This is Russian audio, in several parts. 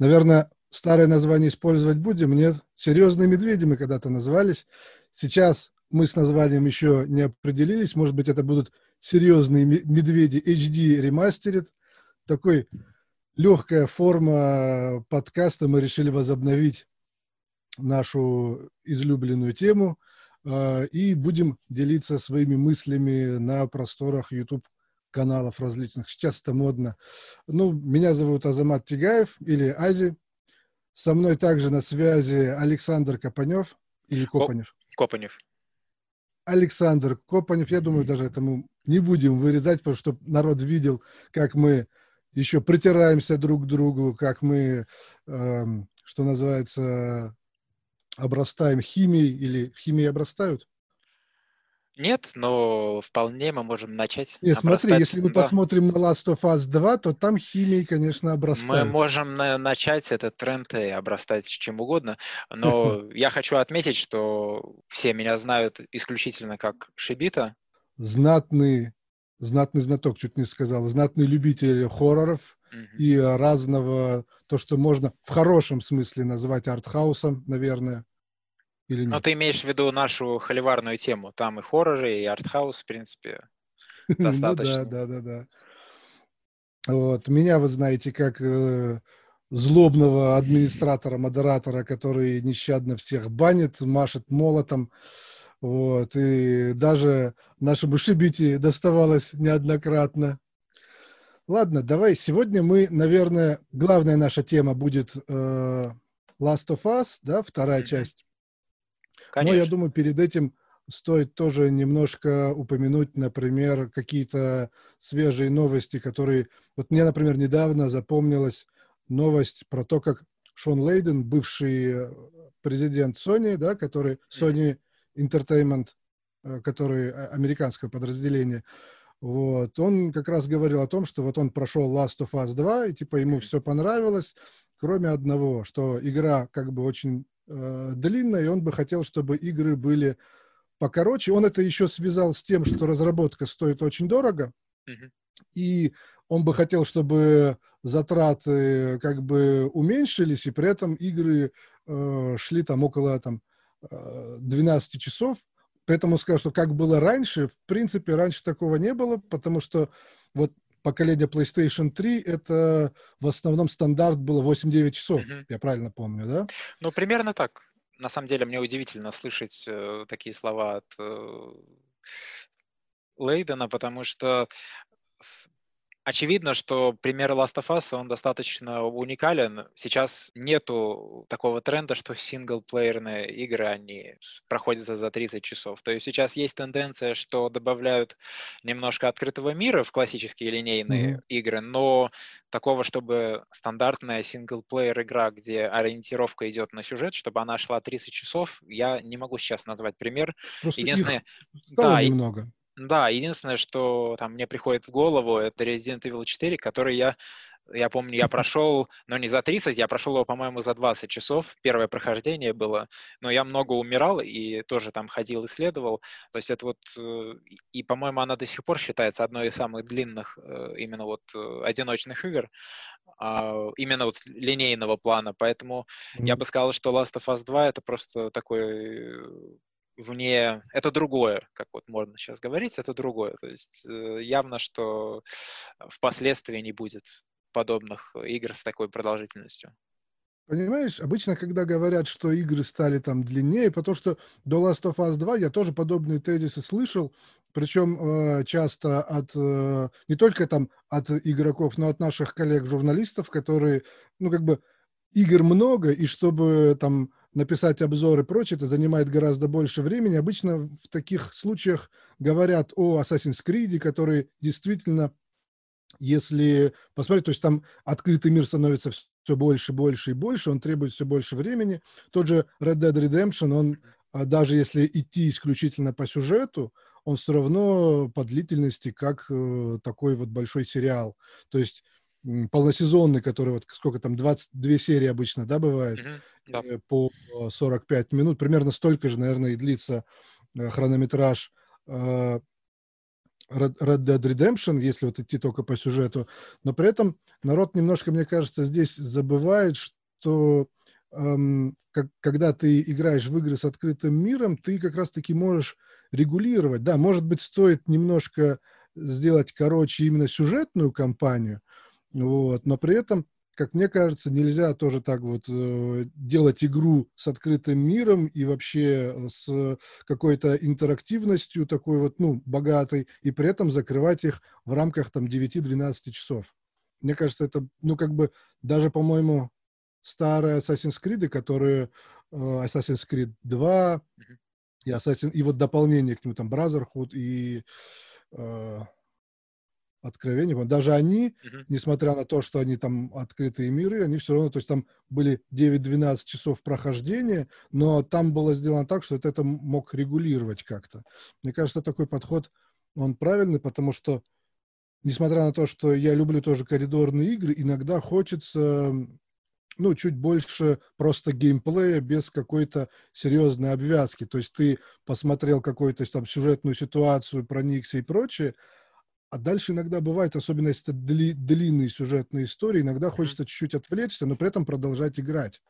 наверное, старое название использовать будем. Нет, «Серьезные медведи» мы когда-то назывались. Сейчас мы с названием еще не определились. Может быть, это будут «Серьезные медведи HD ремастерит». Такой легкая форма подкаста. Мы решили возобновить нашу излюбленную тему э, и будем делиться своими мыслями на просторах YouTube каналов различных. Сейчас это модно. Ну, меня зовут Азамат Тигаев или Ази. Со мной также на связи Александр Копанев или Копанев. Копанев. Александр Копанев. Я думаю, даже это мы не будем вырезать, потому что народ видел, как мы еще притираемся друг к другу, как мы, э, что называется, обрастаем химией или химией обрастают? Нет, но вполне мы можем начать. Нет, смотри, если мы да. посмотрим на Last of Us 2, то там химией, конечно, обрастает. Мы можем на- начать этот тренд и обрастать чем угодно, но я хочу отметить, что все меня знают исключительно как Шибита. Знатный, знатный знаток, чуть не сказал, знатный любитель хорроров mm-hmm. и разного, то, что можно в хорошем смысле назвать артхаусом, наверное. Или нет? Но ты имеешь в виду нашу холиварную тему. Там и хорроры, и артхаус, в принципе, достаточно. Ну, да, да, да, да. Вот. Меня вы знаете как э, злобного администратора, модератора, который нещадно всех банит, машет молотом. Вот. И даже нашему Шибите доставалось неоднократно. Ладно, давай. Сегодня мы, наверное, главная наша тема будет э, Last of Us, да, вторая mm-hmm. часть. Конечно. Но я думаю, перед этим стоит тоже немножко упомянуть, например, какие-то свежие новости, которые... Вот мне, например, недавно запомнилась новость про то, как Шон Лейден, бывший президент Sony, да, который Sony Entertainment, э, который а, американское подразделение, вот, он как раз говорил о том, что вот он прошел Last of Us 2, и типа ему все понравилось, кроме одного, что игра как бы очень э, длинная, и он бы хотел, чтобы игры были покороче. Он это еще связал с тем, что разработка стоит очень дорого, mm-hmm. и он бы хотел, чтобы затраты как бы уменьшились, и при этом игры э, шли там около там, 12 э, часов. Поэтому сказал, что как было раньше, в принципе, раньше такого не было, потому что вот поколение PlayStation 3 это в основном стандарт было 8-9 часов, mm-hmm. я правильно помню, да? Ну, примерно так. На самом деле, мне удивительно слышать э, такие слова от э, Лейдена, потому что Очевидно, что пример Last of Us, он достаточно уникален. Сейчас нету такого тренда, что синглплеерные игры, они проходят за, за 30 часов. То есть сейчас есть тенденция, что добавляют немножко открытого мира в классические линейные mm-hmm. игры, но такого, чтобы стандартная синглплеер игра, где ориентировка идет на сюжет, чтобы она шла 30 часов, я не могу сейчас назвать пример. Просто Единственное, стало да, немного. Да, единственное, что там мне приходит в голову, это Resident Evil 4, который я, я помню, я прошел, но не за 30, я прошел его, по-моему, за 20 часов. Первое прохождение было, но я много умирал и тоже там ходил, исследовал. То есть это вот, э, и, по-моему, она до сих пор считается одной из самых длинных э, именно вот э, одиночных игр, а, именно вот линейного плана. Поэтому mm-hmm. я бы сказал, что Last of Us 2 это просто такой вне... Это другое, как вот можно сейчас говорить, это другое. То есть э, явно, что впоследствии не будет подобных игр с такой продолжительностью. Понимаешь, обычно, когда говорят, что игры стали там длиннее, потому что до Last of Us 2 я тоже подобные тезисы слышал, причем э, часто от э, не только там от игроков, но от наших коллег-журналистов, которые, ну, как бы игр много, и чтобы там написать обзор и прочее, это занимает гораздо больше времени. Обычно в таких случаях говорят о Assassin's Creed, который действительно, если посмотреть, то есть там открытый мир становится все больше, больше и больше, он требует все больше времени. Тот же Red Dead Redemption, он а, даже если идти исключительно по сюжету, он все равно по длительности как э, такой вот большой сериал. То есть полносезонный, который вот сколько там, 22 серии обычно, да, бывает, mm-hmm, да. Э, по 45 минут, примерно столько же, наверное, и длится э, хронометраж э, Red Dead Redemption, если вот идти только по сюжету, но при этом народ немножко, мне кажется, здесь забывает, что эм, как, когда ты играешь в игры с открытым миром, ты как раз-таки можешь регулировать. Да, может быть, стоит немножко сделать короче именно сюжетную кампанию, вот, но при этом как мне кажется, нельзя тоже так вот э, делать игру с открытым миром и вообще э, с какой-то интерактивностью такой вот, ну, богатой, и при этом закрывать их в рамках там 9-12 часов. Мне кажется, это, ну, как бы даже, по-моему, старые Assassin's Creed, которые э, Assassin's Creed 2 и, Assassin, и вот дополнение к нему, там, Brotherhood и э, откровения. Даже они, uh-huh. несмотря на то, что они там открытые миры, они все равно, то есть там были 9-12 часов прохождения, но там было сделано так, что это мог регулировать как-то. Мне кажется, такой подход, он правильный, потому что, несмотря на то, что я люблю тоже коридорные игры, иногда хочется ну, чуть больше просто геймплея без какой-то серьезной обвязки. То есть ты посмотрел какую-то там сюжетную ситуацию, проникся и прочее, а дальше иногда бывает, особенно если это дли, длинные сюжетные истории, иногда хочется чуть-чуть отвлечься, но при этом продолжать играть.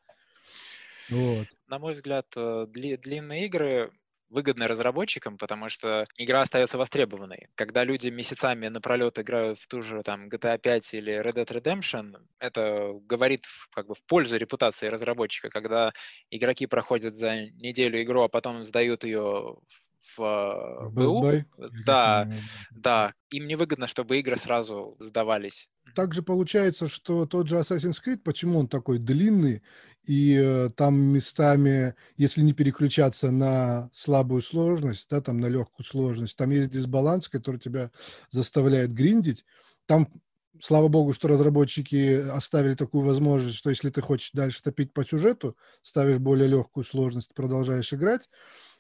Вот. На мой взгляд, э, дли, длинные игры выгодны разработчикам, потому что игра остается востребованной. Когда люди месяцами напролет играют в ту же там GTA 5 или Red Dead Redemption, это говорит как бы в пользу репутации разработчика. Когда игроки проходят за неделю игру, а потом сдают ее в, в э, БУ. Да, да. Им невыгодно, чтобы игры сразу сдавались. Также получается, что тот же Assassin's Creed, почему он такой длинный, и э, там местами, если не переключаться на слабую сложность, да, там на легкую сложность, там есть дисбаланс, который тебя заставляет гриндить. Там, слава богу, что разработчики оставили такую возможность, что если ты хочешь дальше топить по сюжету, ставишь более легкую сложность, продолжаешь играть.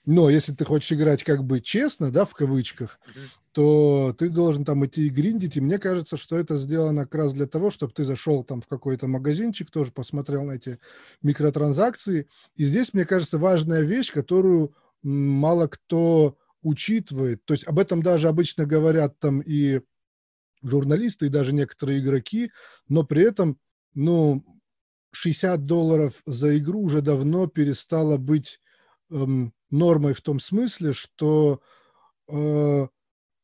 Но если ты хочешь играть как бы честно, да, в кавычках, mm-hmm. то ты должен там идти и гриндить. И мне кажется, что это сделано как раз для того, чтобы ты зашел там в какой-то магазинчик, тоже посмотрел на эти микротранзакции. И здесь, мне кажется, важная вещь, которую мало кто учитывает. То есть об этом даже обычно говорят там и журналисты, и даже некоторые игроки, но при этом, ну, 60 долларов за игру уже давно перестало быть эм, нормой в том смысле, что э,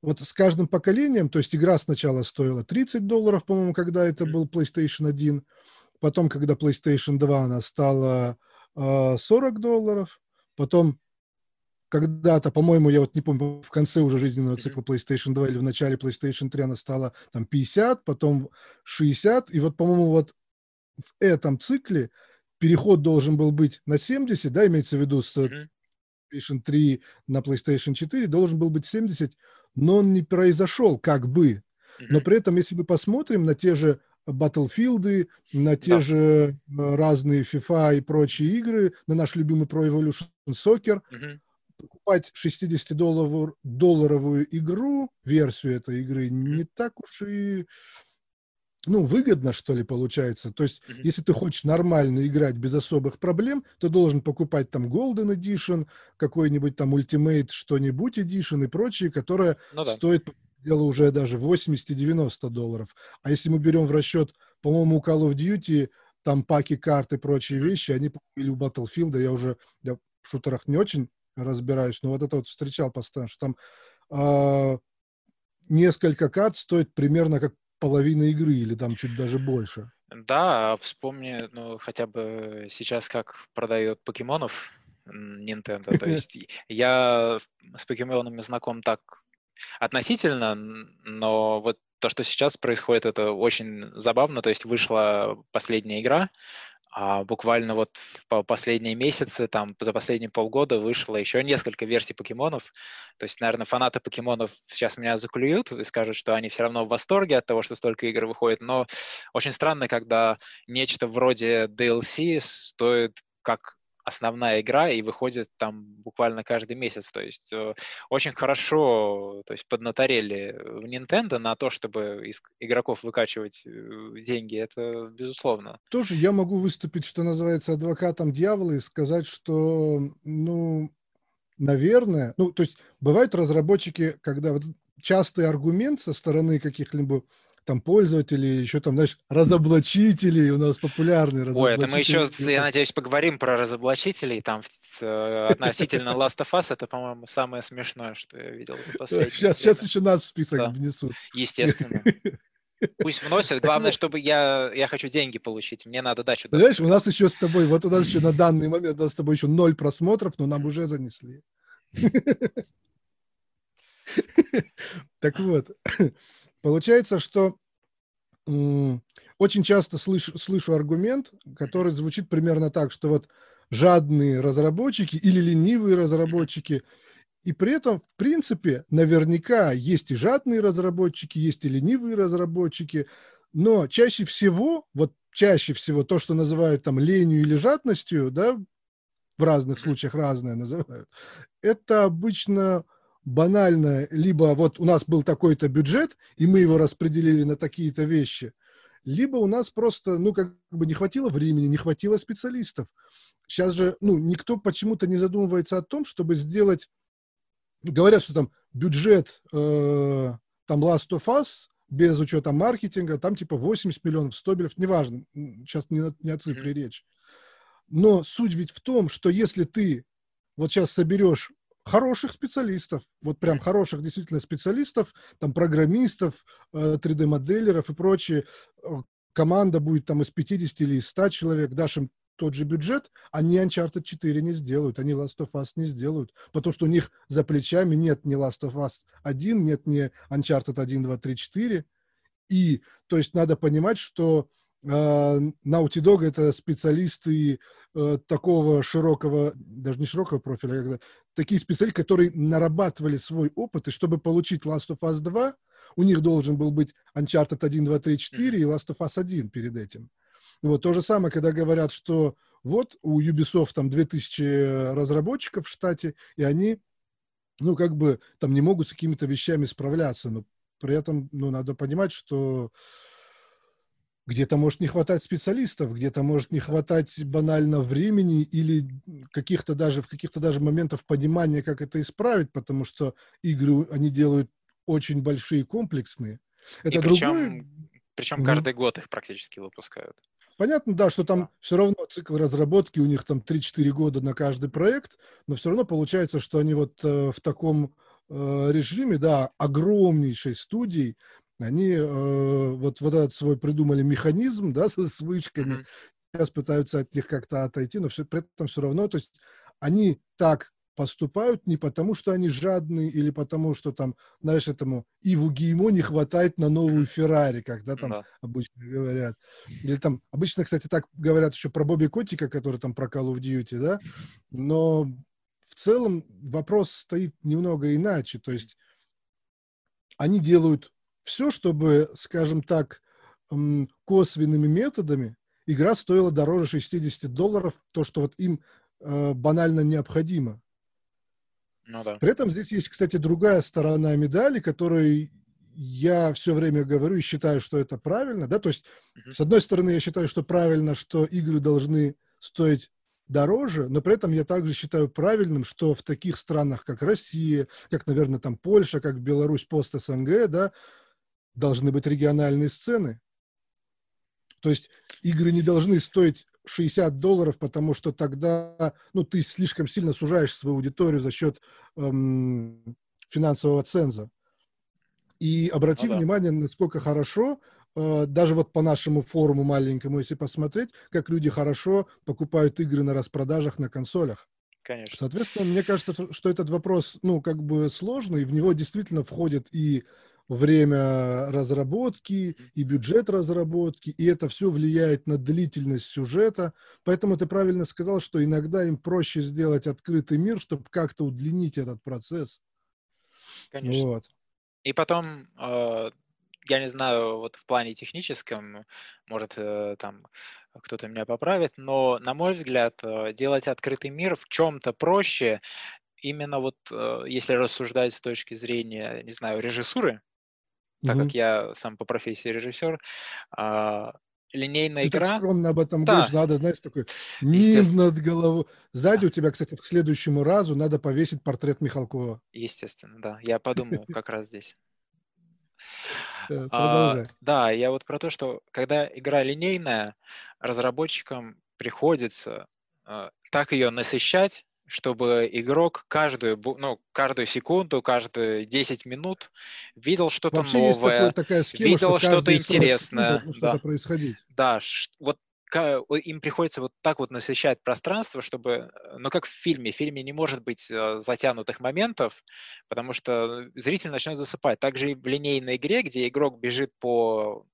вот с каждым поколением, то есть игра сначала стоила 30 долларов, по-моему, когда это был PlayStation 1, потом, когда PlayStation 2, она стала э, 40 долларов, потом когда-то, по-моему, я вот не помню, в конце уже жизненного цикла PlayStation 2 или в начале PlayStation 3 она стала там 50, потом 60, и вот, по-моему, вот в этом цикле переход должен был быть на 70, да, имеется в виду с PlayStation 3 на PlayStation 4 должен был быть 70, но он не произошел как бы. Но при этом, если мы посмотрим на те же Battlefield, на те да. же э, разные FIFA и прочие игры, на наш любимый Pro Evolution Soccer, угу. покупать 60-долларовую игру, версию этой игры, не так уж и ну, выгодно, что ли, получается. То есть, mm-hmm. если ты хочешь нормально играть без особых проблем, ты должен покупать там Golden Edition, какой-нибудь там Ultimate что-нибудь Edition и прочее, которое ну, да. стоит дело уже даже 80-90 долларов. А если мы берем в расчет, по-моему, у Call of Duty там паки карт и прочие вещи, они или у Battlefield, я уже я в шутерах не очень разбираюсь, но вот это вот встречал постоянно, что там э, несколько карт стоит примерно как половина игры или там чуть даже больше. Да, вспомни, ну, хотя бы сейчас как продает покемонов Nintendo. То есть я с покемонами знаком так относительно, но вот то, что сейчас происходит, это очень забавно. То есть вышла последняя игра, а буквально вот в последние месяцы, там, за последние полгода вышло еще несколько версий покемонов. То есть, наверное, фанаты покемонов сейчас меня заклюют и скажут, что они все равно в восторге от того, что столько игр выходит. Но очень странно, когда нечто вроде DLC стоит как основная игра и выходит там буквально каждый месяц. То есть э, очень хорошо то есть поднаторели в Nintendo на то, чтобы из игроков выкачивать э, деньги. Это безусловно. Тоже я могу выступить, что называется, адвокатом дьявола и сказать, что, ну, наверное, ну, то есть бывают разработчики, когда вот частый аргумент со стороны каких-либо там пользователей, еще там, знаешь, разоблачителей у нас популярные Ой, это мы еще, я надеюсь, поговорим про разоблачителей. Там э, относительно Last of Us, это, по-моему, самое смешное, что я видел за последнее Сейчас, сейчас еще нас в список да. внесут. Естественно. Пусть вносят. Главное, чтобы я, я хочу деньги получить. Мне надо дачу. Знаешь, у нас еще с тобой, вот у нас еще на данный момент, у нас с тобой еще ноль просмотров, но нам уже занесли. Так вот, Получается, что очень часто слышу, слышу аргумент, который звучит примерно так, что вот жадные разработчики или ленивые разработчики, и при этом, в принципе, наверняка есть и жадные разработчики, есть и ленивые разработчики, но чаще всего, вот чаще всего то, что называют там ленью или жадностью, да, в разных случаях разное называют, это обычно банально, либо вот у нас был такой-то бюджет, и мы его распределили на такие-то вещи, либо у нас просто, ну, как бы не хватило времени, не хватило специалистов. Сейчас же, ну, никто почему-то не задумывается о том, чтобы сделать, говорят, что там бюджет, э, там Last of Us, без учета маркетинга, там типа 80 миллионов, 100 миллионов, неважно, сейчас не, не о цифре mm-hmm. речь. Но суть ведь в том, что если ты вот сейчас соберешь хороших специалистов, вот прям хороших действительно специалистов, там программистов, 3D-моделеров э, и прочее. Э, команда будет там из 50 или из 100 человек, дашь им тот же бюджет, они Uncharted 4 не сделают, они Last of Us не сделают, потому что у них за плечами нет ни Last of Us 1, нет ни Uncharted 1, 2, 3, 4. И, то есть, надо понимать, что Naughty Dog это специалисты э, такого широкого, даже не широкого профиля, а когда такие специалисты, которые нарабатывали свой опыт, и чтобы получить Last of Us 2, у них должен был быть Uncharted 1, 2, 3, 4 и Last of Us 1 перед этим. Вот то же самое, когда говорят, что вот у Ubisoft там 2000 разработчиков в штате, и они, ну, как бы там не могут с какими-то вещами справляться, но при этом, ну, надо понимать, что где-то может не хватать специалистов, где-то может не хватать банально времени или каких-то даже в каких-то даже моментов понимания, как это исправить, потому что игры они делают очень большие, комплексные. Это И причем, другой... причем каждый год их практически выпускают. Понятно, да, что там да. все равно цикл разработки, у них там 3-4 года на каждый проект, но все равно получается, что они вот э, в таком э, режиме, да, огромнейшей студии, они э, вот, вот этот свой придумали механизм, да, с, с вышками, mm-hmm. сейчас пытаются от них как-то отойти, но все, при этом все равно, то есть они так поступают не потому, что они жадные или потому, что там, знаешь, этому Иву Геймо не хватает на новую Феррари, когда там да. обычно говорят. Или там, обычно, кстати, так говорят еще про Бобби Котика, который там про Call of Duty, да, но в целом вопрос стоит немного иначе, то есть они делают все, чтобы, скажем так, косвенными методами игра стоила дороже 60 долларов, то, что вот им э, банально необходимо. Ну, да. При этом здесь есть, кстати, другая сторона медали, которой я все время говорю и считаю, что это правильно. Да? То есть, uh-huh. с одной стороны, я считаю, что правильно, что игры должны стоить дороже, но при этом я также считаю правильным, что в таких странах, как Россия, как, наверное, там Польша, как Беларусь, пост-СНГ, да, должны быть региональные сцены. То есть игры не должны стоить 60 долларов, потому что тогда ну, ты слишком сильно сужаешь свою аудиторию за счет эм, финансового ценза. И обрати ну, да. внимание, насколько хорошо, э, даже вот по нашему форуму маленькому, если посмотреть, как люди хорошо покупают игры на распродажах на консолях. Конечно. Соответственно, мне кажется, что этот вопрос, ну, как бы сложный, в него действительно входит и время разработки и бюджет разработки, и это все влияет на длительность сюжета. Поэтому ты правильно сказал, что иногда им проще сделать открытый мир, чтобы как-то удлинить этот процесс. Конечно. Вот. И потом, э, я не знаю, вот в плане техническом, может, э, там кто-то меня поправит, но, на мой взгляд, э, делать открытый мир в чем-то проще, именно вот если рассуждать с точки зрения, не знаю, режиссуры, так как я сам по профессии режиссер, а, линейная Ты игра... так скромно об этом Да. говоришь, надо, знаешь, такой низ над головой. Сзади у тебя, кстати, к следующему разу надо повесить портрет Михалкова. Естественно, да. Я подумаю как раз здесь. Э, А, да, я вот про то, что когда игра линейная, разработчикам приходится а, так ее насыщать, чтобы игрок каждую, ну, каждую секунду, каждые 10 минут видел что-то Вообще есть такое- новое. такая схема, видел что что-то каждые 40 секунд интересное, что-то да. происходить. Да, вот им приходится вот так вот насыщать пространство, чтобы, э, ну как в фильме, в фильме не может быть э, затянутых моментов, потому что зритель начнет засыпать. Также и в линейной игре, где игрок бежит по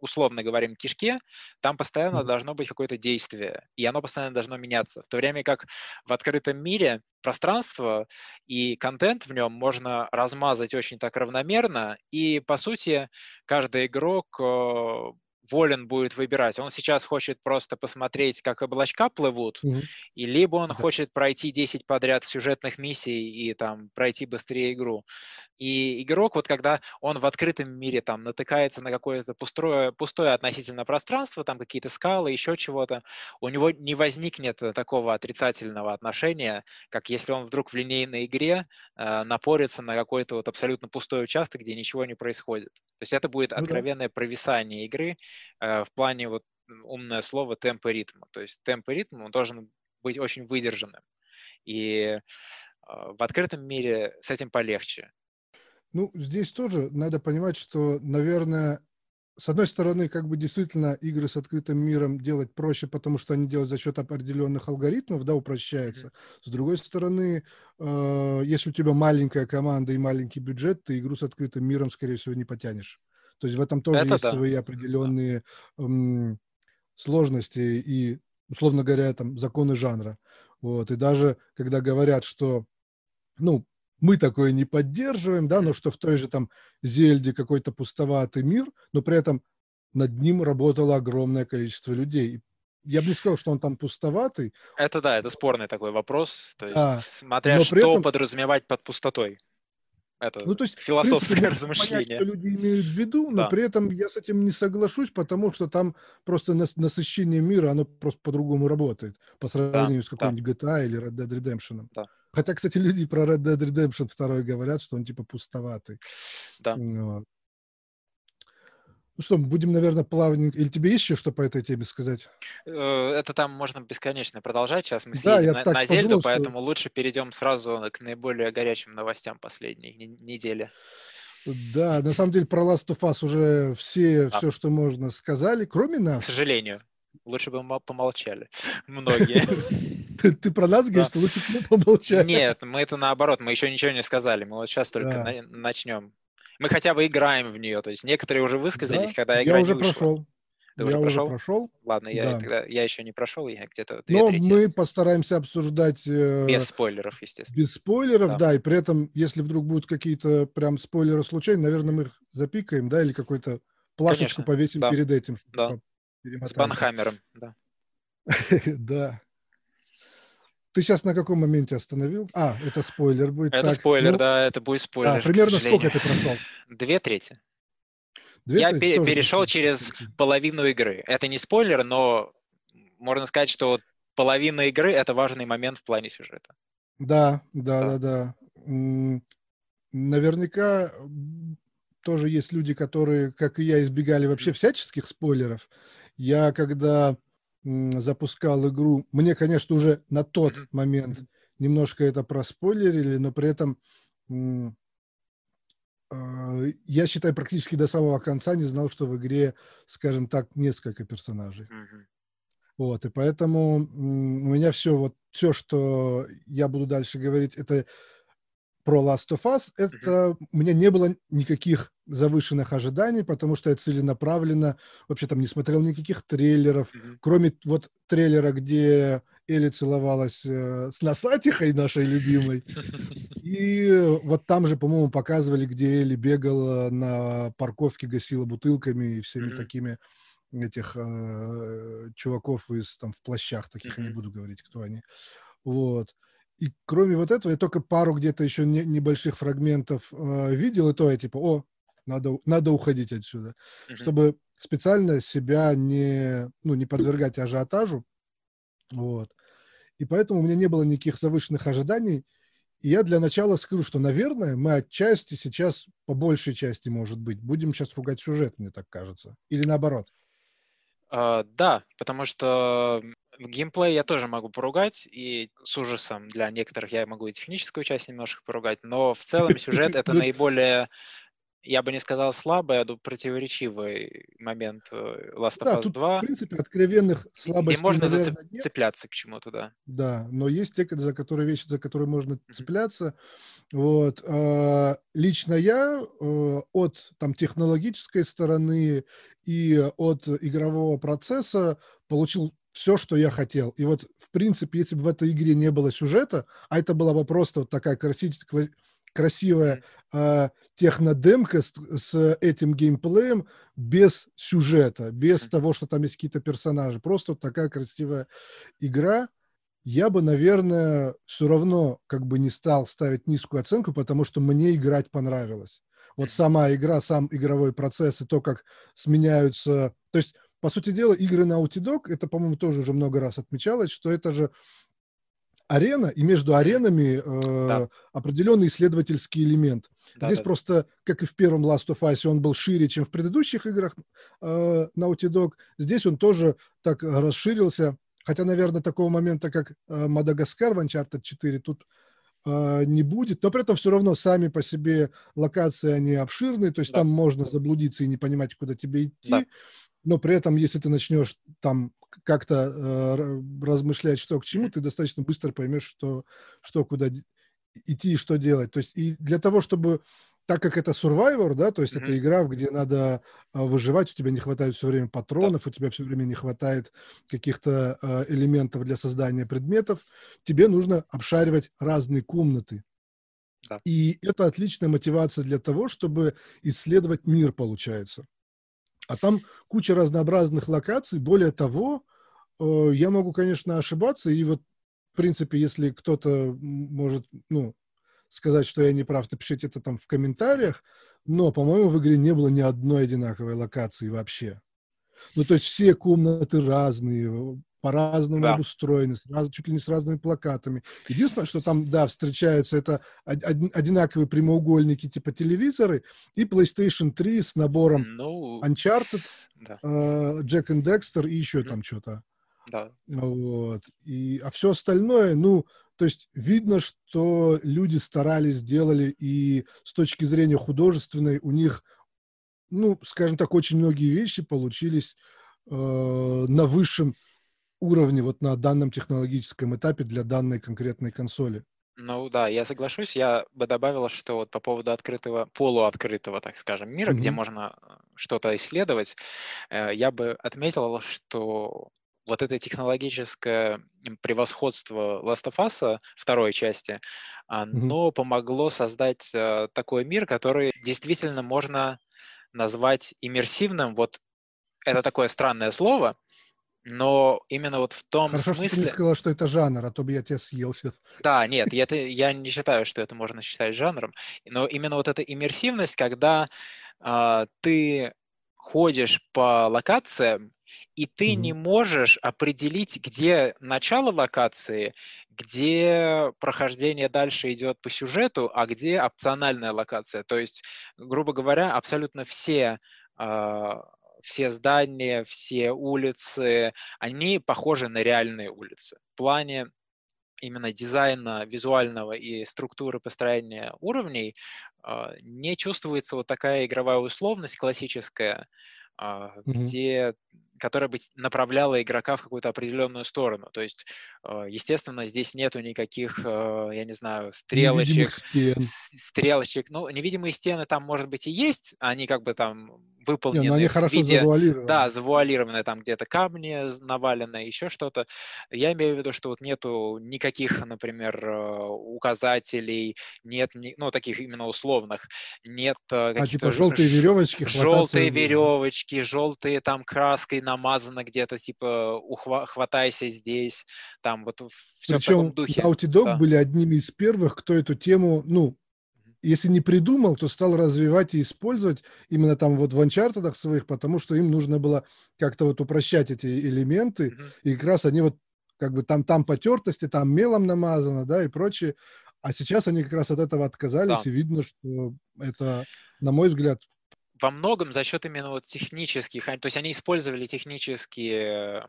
условно говорим, кишке, там постоянно должно быть какое-то действие, и оно постоянно должно меняться. В то время как в открытом мире пространство и контент в нем можно размазать очень так равномерно, и, по сути, каждый игрок э, волен будет выбирать. Он сейчас хочет просто посмотреть, как облачка плывут, Мгм. и либо он Да. хочет пройти 10 подряд сюжетных миссий и там пройти быстрее игру. И игрок, вот когда он в открытом мире там натыкается на какое-то пустое, пустое относительно пространство, там какие-то скалы, еще чего-то, у него не возникнет э, такого отрицательного отношения, как если он вдруг в линейной игре э, напорится на какой-то вот абсолютно пустой участок, где ничего не происходит. То есть это будет Ну откровенное провисание игры в плане вот умное слово темп и ритма. То есть темп и ритм он должен быть очень выдержанным. И э, в открытом мире с этим полегче. Ну, здесь тоже надо понимать, что, наверное, с одной стороны, как бы действительно игры с открытым миром делать проще, потому что они делают за счет определенных алгоритмов, да, упрощается. С другой стороны, э, если у тебя маленькая команда и маленький бюджет, ты игру с открытым миром, скорее всего, не потянешь. То есть в этом тоже Это есть да. свои определенные м, сложности и, условно говоря, там законы жанра. Вот. И даже когда говорят, что, ну, мы такое не поддерживаем, да, но что в той же там Зельде какой-то пустоватый мир, но при этом над ним работало огромное количество людей. Я бы не сказал, что он там пустоватый, Это да, это спорный такой вопрос. То есть, Да, смотря но что этом- подразумевать под пустотой. Это Ну, то есть, философское принципе, можно понять, размышление. что люди имеют в виду, но Да. при этом я с этим не соглашусь, потому что там просто нас- насыщение мира, оно просто по-другому работает по сравнению с да. какой-нибудь GTA или Red Dead Redemption. Да. Хотя, кстати, люди про Red Dead Redemption 2 говорят, что он типа пустоватый. Да. Вот. Ну что, будем, наверное, плавненько... Или тебе есть еще что по этой теме сказать? Э, Это там можно бесконечно продолжать. Сейчас мы Да, на, на Зельду, подумал, что- поэтому лучше перейдем сразу к наиболее горячим новостям последней не- недели. Да, на самом деле про Last of Us уже все, Да. все, что можно, сказали, кроме К нас. сожалению. Лучше бы мы помолчали. Многие. Ты про нас говоришь, что лучше бы мы помолчали. Нет, мы это наоборот, мы еще ничего не сказали. Мы вот сейчас только начнем. Мы хотя бы играем в нее. То есть некоторые уже высказались, Да, когда игра я уже прошел. Ты я уже уже прошел? прошел. Ладно, я, Да. тогда, я еще не прошел, я где-то Но трети. мы постараемся обсуждать э, Без спойлеров, естественно. без спойлеров, Да. да. и при этом, если вдруг будут какие-то прям спойлеры случайно, наверное, мы их запикаем, да, или какую-то плашечку Конечно, повесим да. перед этим. Да. С. Банхаммером, да. Да. Ты сейчас на каком моменте остановил? А, это спойлер будет. Это Так, спойлер, ну, да, это будет спойлер. Да, примерно сколько ты прошел? Две трети. Две Я трети? перешел через половину игры. Это не спойлер, но можно сказать, что половина игры это важный момент в плане сюжета. Да, да, Да. да, да. Наверняка тоже есть люди, которые, как и я, избегали вообще всяческих спойлеров. Я когда запускал игру, мне, конечно, уже на тот Мгм. момент немножко это проспойлерили, но при этом э, я считаю практически до самого конца не знал, что в игре, скажем так, несколько персонажей. Мгм. Вот, и поэтому у меня все, вот все, что я буду дальше говорить, это про Last of Us. Это у меня не было никаких завышенных ожиданий, потому что я целенаправленно вообще там не смотрел никаких трейлеров, Мгм. кроме вот трейлера, где Элли целовалась э, с носатихой нашей любимой. И вот там же, по-моему, показывали, где Элли бегала на парковке, гасила бутылками и всеми Мгм. такими этих э, чуваков из там в плащах таких, я не буду говорить, кто они. Вот. И кроме вот этого, я только пару где-то еще не- небольших фрагментов э, видел, и то я типа, о, надо, надо уходить отсюда. Мгм. Чтобы специально себя не, ну, не подвергать ажиотажу. Вот. И поэтому у меня не было никаких завышенных ожиданий. И я для начала скажу, что, наверное, мы отчасти сейчас, по большей части, может быть, будем сейчас ругать сюжет, мне так кажется. Или наоборот. Uh, да, потому что геймплей я тоже могу поругать, и с ужасом для некоторых я могу и техническую часть немножко поругать, но в целом сюжет это ну, наиболее я бы не сказал слабый, а противоречивый момент э, Last of да, Us тут, 2. в принципе, откровенных слабостей, Где можно наверное, зацеп... нет. цепляться к чему-то, да. Да, но есть те, за которые вещи, за которые можно mm-hmm. цепляться. Вот. А, лично я э, от там, технологической стороны и от игрового процесса получил все, что я хотел. И вот, в принципе, если бы в этой игре не было сюжета, а это была бы просто вот такая красивая красивая э, технодемка с, с этим геймплеем без сюжета, без того, что там есть какие-то персонажи. Просто вот такая красивая игра. Я бы, наверное, все равно как бы не стал ставить низкую оценку, потому что мне играть понравилось. Вот сама игра, сам игровой процесс и то, как сменяются... То есть, по сути дела, игры Naughty Dog, это, по-моему, тоже уже много раз отмечалось, что это же арена, и между аренами э, да. определенный исследовательский элемент. Да, Здесь да. просто, как и в первом Last of Us, он был шире, чем в предыдущих играх э, Naughty Dog. Здесь он тоже так расширился. Хотя, наверное, такого момента, как э, Мадагаскар в Uncharted 4, тут не будет. Но при этом все равно сами по себе локации, они обширные. То есть да. там можно заблудиться и не понимать, куда тебе идти. Да. Но при этом, если ты начнешь там как-то э, размышлять, что к чему, ты достаточно быстро поймешь, что, что куда идти и что делать. То есть и для того, чтобы так как это Survivor, да, то есть mm-hmm. это игра, где надо а, выживать, у тебя не хватает все время патронов, да. у тебя все время не хватает каких-то а, элементов для создания предметов, тебе нужно обшаривать разные комнаты. Да. И это отличная мотивация для того, чтобы исследовать мир, получается. А там куча разнообразных локаций. Более того, э, я могу, конечно, ошибаться. И вот, в принципе, если кто-то может, ну, сказать, что я не прав, напишите это там в комментариях. Но, по-моему, в игре не было ни одной одинаковой локации вообще. Ну, то есть все комнаты разные, по-разному да. обустроены, с раз, чуть ли не с разными плакатами. Единственное, что там, да, встречаются, это одинаковые прямоугольники типа телевизоры и PlayStation 3 с набором ну, Uncharted, да. э, Jack and Dexter и еще mm-hmm. там что-то. Да. Вот. И, а все остальное, ну, то есть видно, что люди старались, сделали, и с точки зрения художественной у них, ну, скажем так, очень многие вещи получились э, на высшем уровне вот на данном технологическом этапе для данной конкретной консоли. Ну да, я соглашусь. Я бы добавила, что вот по поводу открытого, полуоткрытого, так скажем, мира, mm-hmm. где можно э, что-то исследовать, э, я бы отметил, что вот это технологическое превосходство Last of Us второй части, оно mm-hmm. помогло создать э, такой мир, который действительно можно назвать иммерсивным. Вот это такое странное слово, но именно вот в том Хорошо, смысле... что ты не сказала, что это жанр, а то бы я тебя съел сейчас. Да, нет, я, я не считаю, что это можно считать жанром, но именно вот эта иммерсивность, когда э, ты ходишь по локациям, и ты mm-hmm. не можешь определить, где начало локации, где прохождение дальше идет по сюжету, а где опциональная локация. То есть, грубо говоря, абсолютно все э, все здания, все улицы, они похожи на реальные улицы. В плане именно дизайна визуального и структуры построения уровней а, не чувствуется вот такая игровая условность классическая, mm-hmm. где которая бы направляла игрока в какую-то определенную сторону. То есть, э, естественно, здесь нету никаких, э, я не знаю, стрелочек, стен. стрелочек. Ну, невидимые стены там, может быть, и есть, они как бы там выполнены. Не, они хорошо виде, завуалированы. Да, завуалированы, там где-то камни навалены, еще что-то. Я имею в виду, что вот нету никаких, например, э, указателей, нет, ну, таких именно условных, нет каких-то... А, типа желтые веревочки? Желтые веревочки, желтые там краской намазано где-то, типа, ухва- хватайся здесь, там вот все Причем в таком духе. Naughty Dog да. были одними из первых, кто эту тему, ну, если не придумал, то стал развивать и использовать именно там вот в Uncharted своих, потому что им нужно было как-то вот упрощать эти элементы, mm-hmm. и как раз они вот как бы там, там потертости, там мелом намазано, да, и прочее. А сейчас они как раз от этого отказались, да. и видно, что это, на мой взгляд, во многом за счет именно вот технических, то есть они использовали технические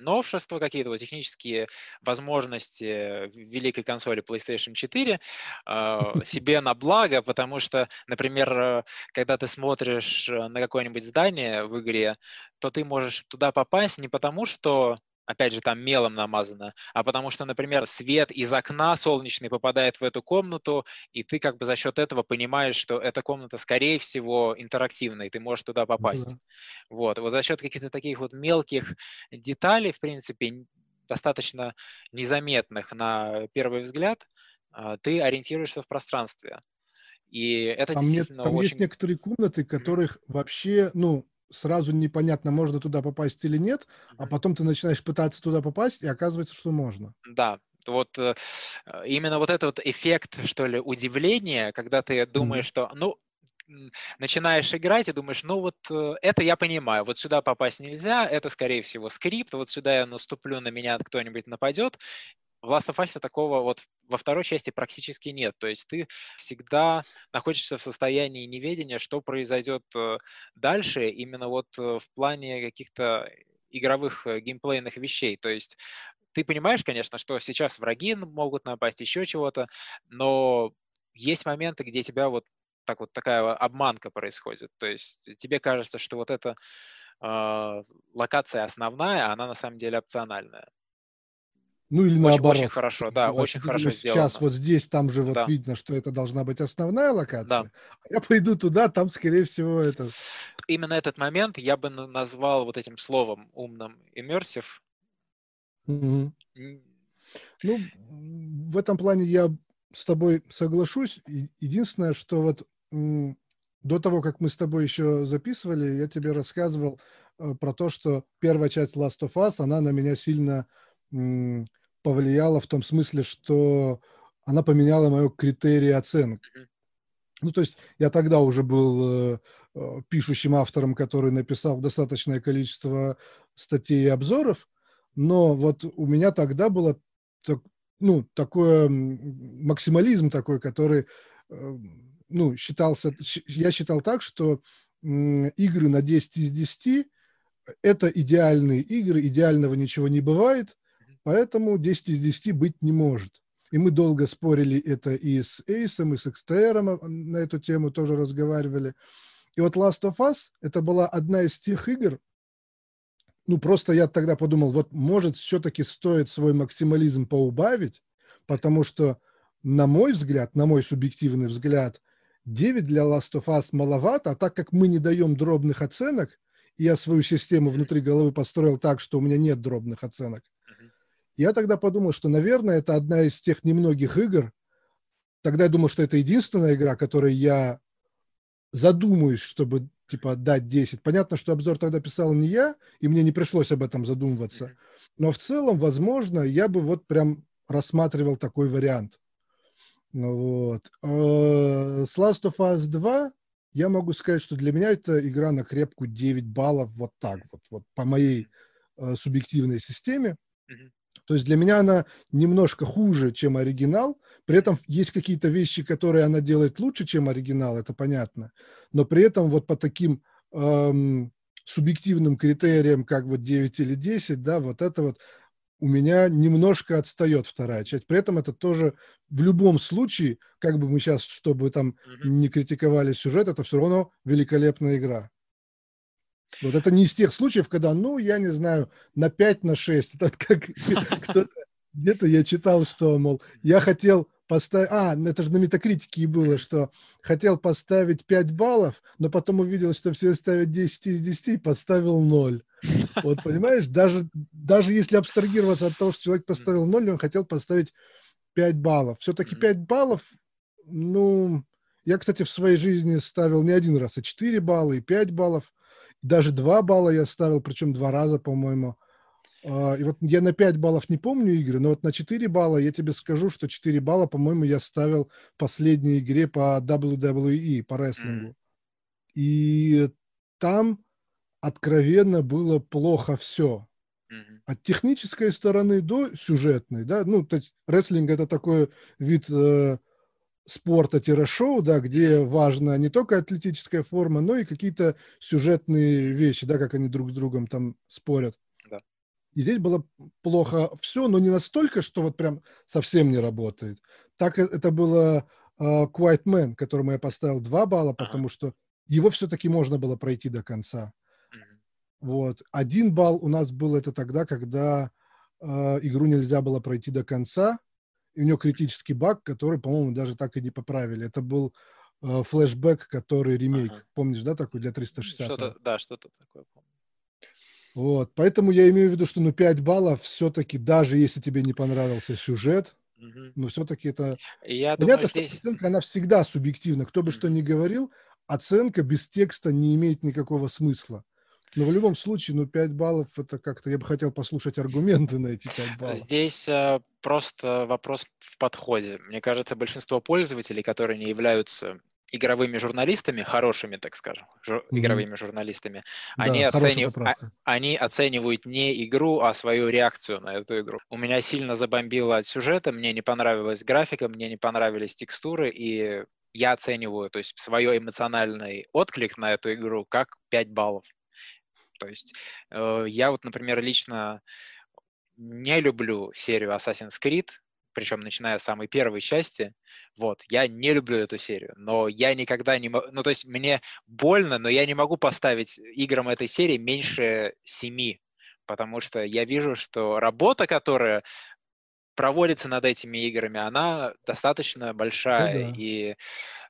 новшества какие-то, вот технические возможности великой консоли PlayStation 4 а, себе на благо, потому что, например, э, когда ты смотришь э, на какое-нибудь здание в игре, то ты можешь туда попасть не потому, что опять же, там мелом намазано, а потому что, например, свет из окна солнечный попадает в эту комнату, и ты как бы за счет этого понимаешь, что эта комната, скорее всего, интерактивная, и ты можешь туда попасть. Да. Вот. вот за счет каких-то таких вот мелких деталей, в принципе, достаточно незаметных на первый взгляд, а, ты ориентируешься в пространстве. И это там действительно нет, там очень... есть некоторые комнаты, которых mm-hmm. вообще, ну, сразу непонятно, можно туда попасть или нет, а потом ты начинаешь пытаться туда попасть, и оказывается, что можно. Да, вот э, именно вот этот вот эффект, что ли, удивления, когда ты думаешь, mm-hmm. что, ну, начинаешь играть и думаешь, ну вот э, это я понимаю, вот сюда попасть нельзя, это, скорее всего, скрипт, вот сюда я наступлю, на меня кто-нибудь нападет, в Last of Us такого вот во второй части практически нет. То есть ты всегда находишься в состоянии неведения, что произойдет э, дальше, именно вот э, в плане каких-то игровых э, геймплейных вещей. То есть ты понимаешь, конечно, что сейчас враги могут напасть, еще чего-то, но есть моменты, где тебя вот так вот такая обманка происходит. То есть тебе кажется, что вот эта э, локация основная, а она на самом деле опциональная. Ну или очень, наоборот. Очень хорошо, да, вот, очень хорошо сейчас сделано. Сейчас вот здесь, там же вот да. видно, что это должна быть основная локация. Да. Я пойду туда, там, скорее всего, это... Именно этот момент я бы назвал вот этим словом умным immersive. Угу. Ну, в этом плане я с тобой соглашусь. Единственное, что вот до того, как мы с тобой еще записывали, я тебе рассказывал э, про то, что первая часть Last of Us, она на меня сильно повлияла в том смысле, что она поменяла мое критерии оценок. Ну, то есть я тогда уже был э, пишущим автором, который написал достаточное количество статей и обзоров, но вот у меня тогда было так, ну, такой максимализм такой, который, э, ну, считался, я считал так, что э, игры на 10 из 10 это идеальные игры, идеального ничего не бывает, Поэтому 10 из 10 быть не может. И мы долго спорили это и с Эйсом, и с XTR на эту тему тоже разговаривали. И вот Last of Us это была одна из тех игр, ну просто я тогда подумал, вот может все-таки стоит свой максимализм поубавить, потому что, на мой взгляд, на мой субъективный взгляд, 9 для Last of Us маловато, а так как мы не даем дробных оценок, я свою систему внутри головы построил так, что у меня нет дробных оценок, я тогда подумал, что, наверное, это одна из тех немногих игр. Тогда я думал, что это единственная игра, которой я задумаюсь, чтобы типа дать 10. Понятно, что обзор тогда писал не я, и мне не пришлось об этом задумываться. Но в целом, возможно, я бы вот прям рассматривал такой вариант. Вот. Э, с Last of Us 2 я могу сказать, что для меня это игра на крепку 9 баллов вот так вот, вот по моей э, субъективной системе. Mm-hmm. То есть для меня она немножко хуже, чем оригинал. При этом есть какие-то вещи, которые она делает лучше, чем оригинал, это понятно. Но при этом вот по таким эм, субъективным критериям, как вот 9 или 10, да, вот это вот у меня немножко отстает вторая часть. При этом это тоже в любом случае, как бы мы сейчас, чтобы там не критиковали сюжет, это все равно великолепная игра. Вот это не из тех случаев, когда, ну, я не знаю, на 5, на 6. Это как кто-то, где-то я читал, что, мол, я хотел поставить... А, это же на метакритике и было, что хотел поставить 5 баллов, но потом увидел, что все ставят 10 из 10 и поставил 0. Вот, понимаешь, даже, даже если абстрагироваться от того, что человек поставил 0, он хотел поставить 5 баллов. Все-таки 5 баллов, ну... Я, кстати, в своей жизни ставил не один раз, и 4 балла, и 5 баллов. Даже два балла я ставил, причем два раза, по-моему. А, и вот я на 5 баллов не помню игры, но вот на 4 балла я тебе скажу, что 4 балла, по-моему, я ставил в последней игре по WWE, по рестлингу. Mm-hmm. И там откровенно было плохо все. Mm-hmm. От технической стороны до сюжетной, да, ну, то есть рестлинг это такой вид э, спорта-шоу, да, где важна не только атлетическая форма, но и какие-то сюжетные вещи, да, как они друг с другом там спорят. Да. И здесь было плохо все, но не настолько, что вот прям совсем не работает. Так э, это было uh, Quiet Man, которому я поставил 2 балла, потому ага. что его все-таки можно было пройти до конца. Вот. Один балл у нас был это тогда, когда э, игру нельзя было пройти до конца, и у него критический баг, который, по-моему, даже так и не поправили. Это был э, флешбэк, который ремейк. Ага. Помнишь, да, такой для 360? Что-то, да, что-то такое помню. Вот, поэтому я имею в виду, что ну 5 баллов все-таки, даже если тебе не понравился сюжет, угу. но все-таки это... Я Понятно, думаю, здесь... оценка, она всегда субъективна. Кто бы угу. что ни говорил, оценка без текста не имеет никакого смысла. Но в любом случае, ну, 5 баллов это как-то... Я бы хотел послушать аргументы на эти 5 баллов. Здесь э, просто вопрос в подходе. Мне кажется, большинство пользователей, которые не являются игровыми журналистами, хорошими, так скажем, жур, mm-hmm. игровыми журналистами, да, они, оценив... а, они оценивают не игру, а свою реакцию на эту игру. У меня сильно забомбило от сюжета, мне не понравилась графика, мне не понравились текстуры, и я оцениваю, то есть свой эмоциональный отклик на эту игру как 5 баллов. То есть э, я вот, например, лично не люблю серию Assassin's Creed, причем начиная с самой первой части. Вот, я не люблю эту серию, но я никогда не могу... Ну, то есть мне больно, но я не могу поставить играм этой серии меньше семи, потому что я вижу, что работа, которая проводится над этими играми, она достаточно большая, ну, да. и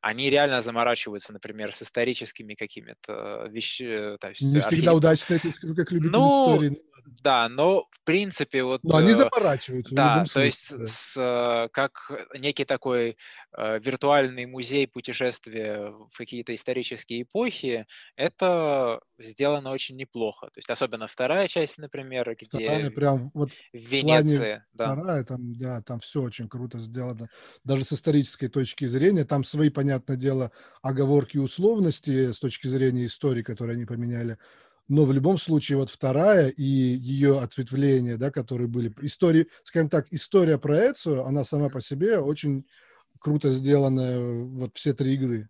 они реально заморачиваются, например, с историческими какими-то вещами. Не всегда удачно, я тебе скажу, как любитель ну, истории. Да, но в принципе вот... Но они э, заморачиваются. Да, то есть с, э, как некий такой э, виртуальный музей путешествия в какие-то исторические эпохи, это сделано очень неплохо. То есть особенно вторая часть, например, где вторая, прям вот в Венеции. Да. Вторая, там, да, там все очень круто сделано. Даже с исторической точки зрения, там свои, понятное дело, оговорки и условности с точки зрения истории, которые они поменяли но в любом случае вот вторая и ее ответвления, да, которые были, истории, скажем так, история про Эцию, она сама по себе очень круто сделанная, вот все три игры.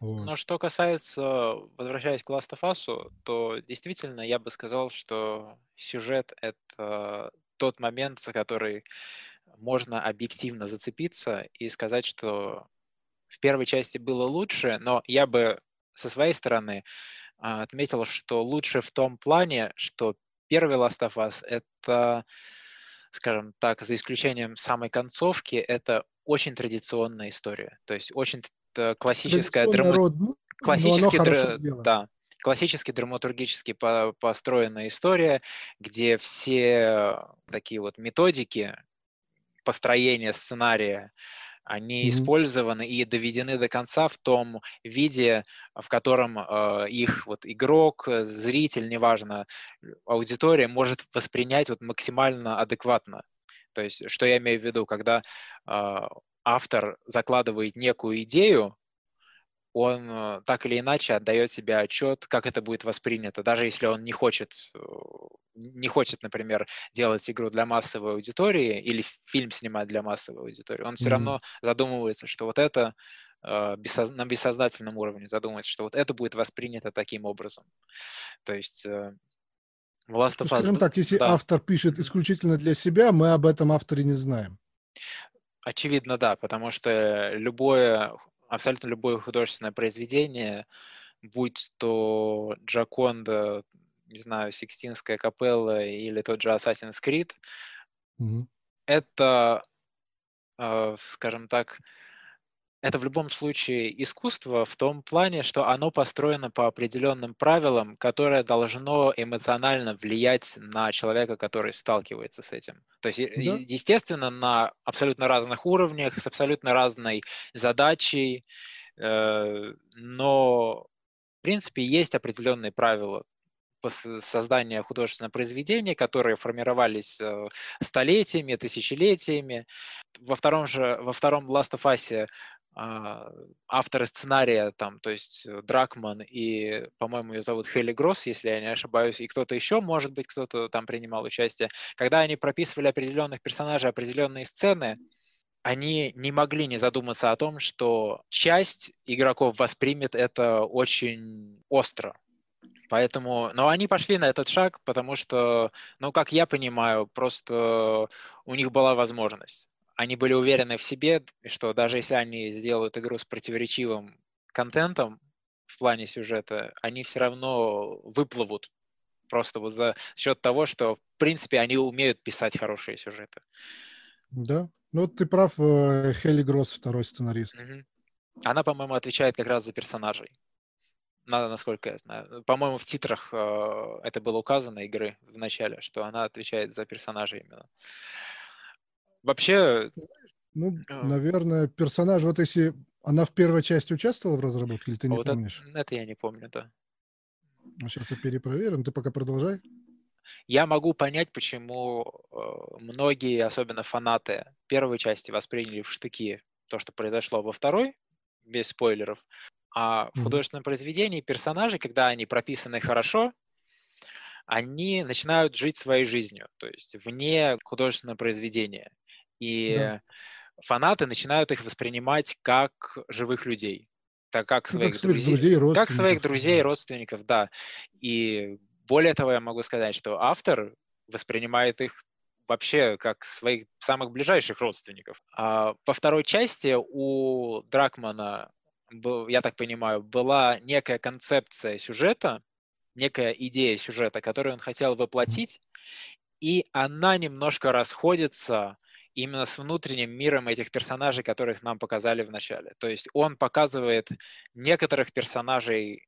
Вот. Но что касается, возвращаясь к Last of Us, то действительно я бы сказал, что сюжет — это тот момент, за который можно объективно зацепиться и сказать, что в первой части было лучше, но я бы со своей стороны отметил, что лучше в том плане, что первый Last of Us — это, скажем так, за исключением самой концовки, это очень традиционная история. То есть очень классическая драма... классический др... да, классически драматургически по построенная история, где все такие вот методики построения сценария они mm-hmm. использованы и доведены до конца в том виде, в котором э, их вот игрок, э, зритель, неважно, аудитория может воспринять вот максимально адекватно. То есть, что я имею в виду, когда э, автор закладывает некую идею, он э, так или иначе отдает себе отчет, как это будет воспринято, даже если он не хочет, э, не хочет, например, делать игру для массовой аудитории или фильм снимать для массовой аудитории, он все mm-hmm. равно задумывается, что вот это э, на бессознательном уровне задумывается, что вот это будет воспринято таким образом. То есть Last of Us... Скажем так, если да. автор пишет исключительно для себя, мы об этом авторе не знаем. Очевидно, да, потому что любое абсолютно любое художественное произведение, будь то Джаконда, не знаю, Сикстинская капелла или тот же Assassin's Creed, mm-hmm. это, э, скажем так, это в любом случае искусство в том плане, что оно построено по определенным правилам, которое должно эмоционально влиять на человека, который сталкивается с этим. То есть, да. естественно, на абсолютно разных уровнях, с абсолютно разной задачей, э, но в принципе есть определенные правила создания художественного произведения, которые формировались э, столетиями, тысячелетиями. Во втором же, во втором Last of Us авторы сценария, там, то есть э, Дракман и, по-моему, ее зовут Хелли Гросс, если я не ошибаюсь, и кто-то еще, может быть, кто-то там принимал участие, когда они прописывали определенных персонажей, определенные сцены, они не могли не задуматься о том, что часть игроков воспримет это очень остро. Поэтому, но они пошли на этот шаг, потому что, ну, как я понимаю, просто у них была возможность. Они были уверены в себе, что даже если они сделают игру с противоречивым контентом в плане сюжета, они все равно выплывут просто вот за счет того, что, в принципе, они умеют писать хорошие сюжеты. Да, ну ты прав, э, Хелли Гросс, второй сценарист. Угу. Она, по-моему, отвечает как раз за персонажей. Надо, насколько я знаю. По-моему, в титрах э, это было указано игры в начале, что она отвечает за персонажей именно. Вообще... Ну, э, наверное, персонаж, вот если она в первой части участвовала в разработке, или ты не вот помнишь? Это, это я не помню, да. Сейчас я перепроверим, ты пока продолжай. Я могу понять, почему э, многие, особенно фанаты первой части, восприняли в штыки то, что произошло во второй, без спойлеров. А в художественном произведении персонажи, когда они прописаны хорошо, они начинают жить своей жизнью, то есть вне художественного произведения. И да. фанаты начинают их воспринимать как живых людей, так как своих, как друзей, друзей как своих друзей, родственников, да. И более того, я могу сказать, что автор воспринимает их вообще как своих самых ближайших родственников. А во второй части у Дракмана, я так понимаю, была некая концепция сюжета, некая идея сюжета, которую он хотел воплотить, и она немножко расходится именно с внутренним миром этих персонажей, которых нам показали в начале. То есть он показывает некоторых персонажей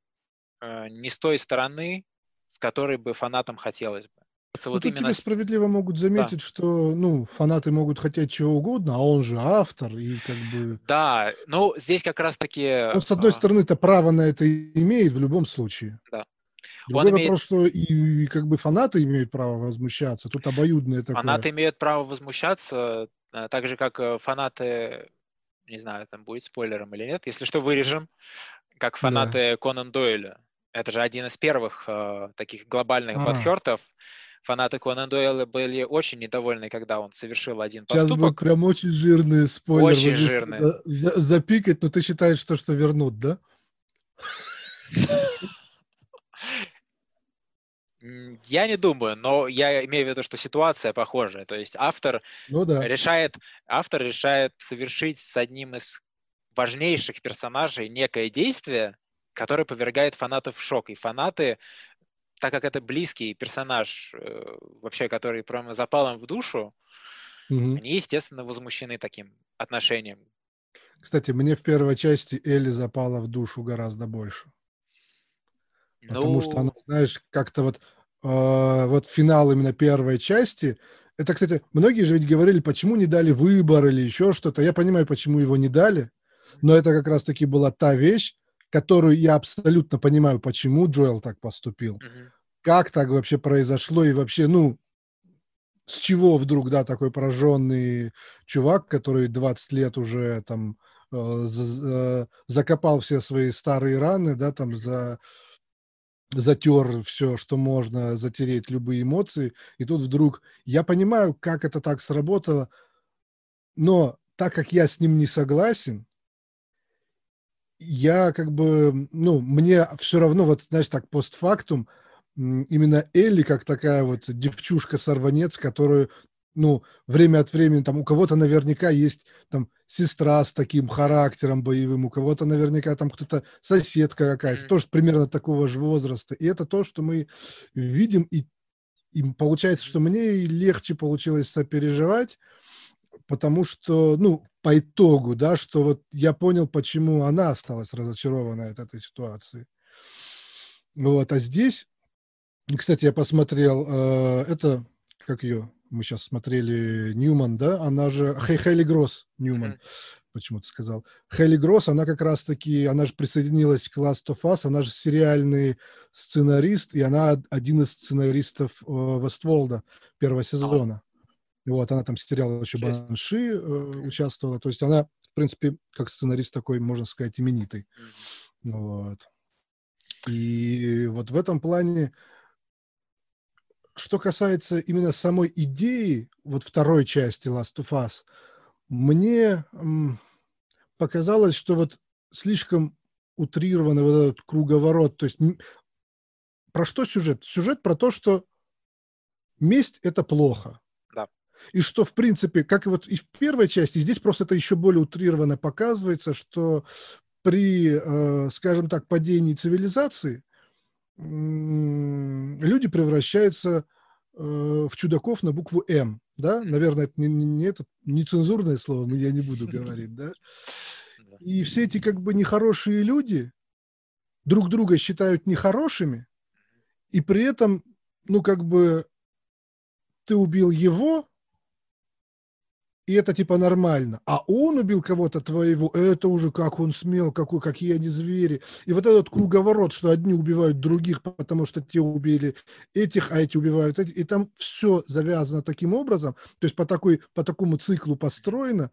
э, не с той стороны, с которой бы фанатам хотелось бы. Это ну, вот тут именно... тебе справедливо могут заметить, да. что ну, фанаты могут хотеть чего угодно, а он же автор, и как бы... Да, ну здесь как раз-таки... Он, с одной а... стороны-то право на это имеет в любом случае. Да. Другой он вопрос, имеет... что и, и как бы фанаты имеют право возмущаться. Тут обоюдное такое. Фанаты имеют право возмущаться, э, так же, как э, фанаты, не знаю, там будет спойлером или нет, если что, вырежем, как фанаты да. Конан Дойля. Это же один из первых э, таких глобальных а. подхертов. Фанаты Конан Дойла были очень недовольны, когда он совершил один Сейчас поступок. Сейчас прям очень жирный спойлер. Очень жирный. запикать, но ты считаешь, что, что вернут, да? Я не думаю, но я имею в виду, что ситуация похожая. То есть автор ну, да. решает, автор решает совершить с одним из важнейших персонажей некое действие, которое повергает фанатов в шок. И фанаты, так как это близкий персонаж, э, вообще, который прямо запал им в душу, угу. они, естественно, возмущены таким отношением. Кстати, мне в первой части Элли запала в душу гораздо больше. Потому ну... что она, знаешь, как-то вот, э, вот финал именно первой части, это, кстати, многие же ведь говорили, почему не дали выбор или еще что-то. Я понимаю, почему его не дали, но это как раз-таки была та вещь, которую я абсолютно понимаю, почему Джоэл так поступил. Mm-hmm. Как так вообще произошло и вообще, ну, с чего вдруг, да, такой пораженный чувак, который 20 лет уже там э, закопал все свои старые раны, да, там за затер все, что можно, затереть любые эмоции, и тут вдруг, я понимаю, как это так сработало, но так как я с ним не согласен, я как бы, ну, мне все равно, вот, знаешь, так, постфактум, именно Элли как такая вот девчушка-сорванец, которую, ну, время от времени, там, у кого-то наверняка есть, там, сестра с таким характером боевым, у кого-то наверняка там кто-то соседка какая-то, тоже примерно такого же возраста. И это то, что мы видим, и, и получается, что мне легче получилось сопереживать, потому что, ну, по итогу, да, что вот я понял, почему она осталась разочарована от этой ситуации. Вот, а здесь, кстати, я посмотрел, э, это, как ее, мы сейчас смотрели Ньюман, да, она же, Хей Хейли Гросс Ньюман, mm-hmm. почему-то сказал. Хелли Гросс, она как раз-таки, она же присоединилась к Last of Us, она же сериальный сценарист, и она один из сценаристов э, Вестволда первого сезона. Вот, она там сериал еще Честь. Банши э, участвовала. То есть она, в принципе, как сценарист такой, можно сказать, именитый. Mm-hmm. Вот. И вот в этом плане, что касается именно самой идеи, вот второй части Last of Us, мне показалось, что вот слишком утрированный вот этот круговорот. То есть про что сюжет? Сюжет про то, что месть – это плохо. И что, в принципе, как и вот и в первой части, здесь просто это еще более утрированно показывается, что при, э, скажем так, падении цивилизации люди превращаются э, в чудаков на букву М. Да? Наверное, это не, не, это нецензурное слово, я не буду говорить. Да? И все эти как бы нехорошие люди друг друга считают нехорошими, и при этом, ну, как бы ты убил его, и это типа нормально. А он убил кого-то твоего, это уже как он смел, какой, какие они звери. И вот этот круговорот, что одни убивают других, потому что те убили этих, а эти убивают этих. И там все завязано таким образом, то есть по, такой, по такому циклу построено,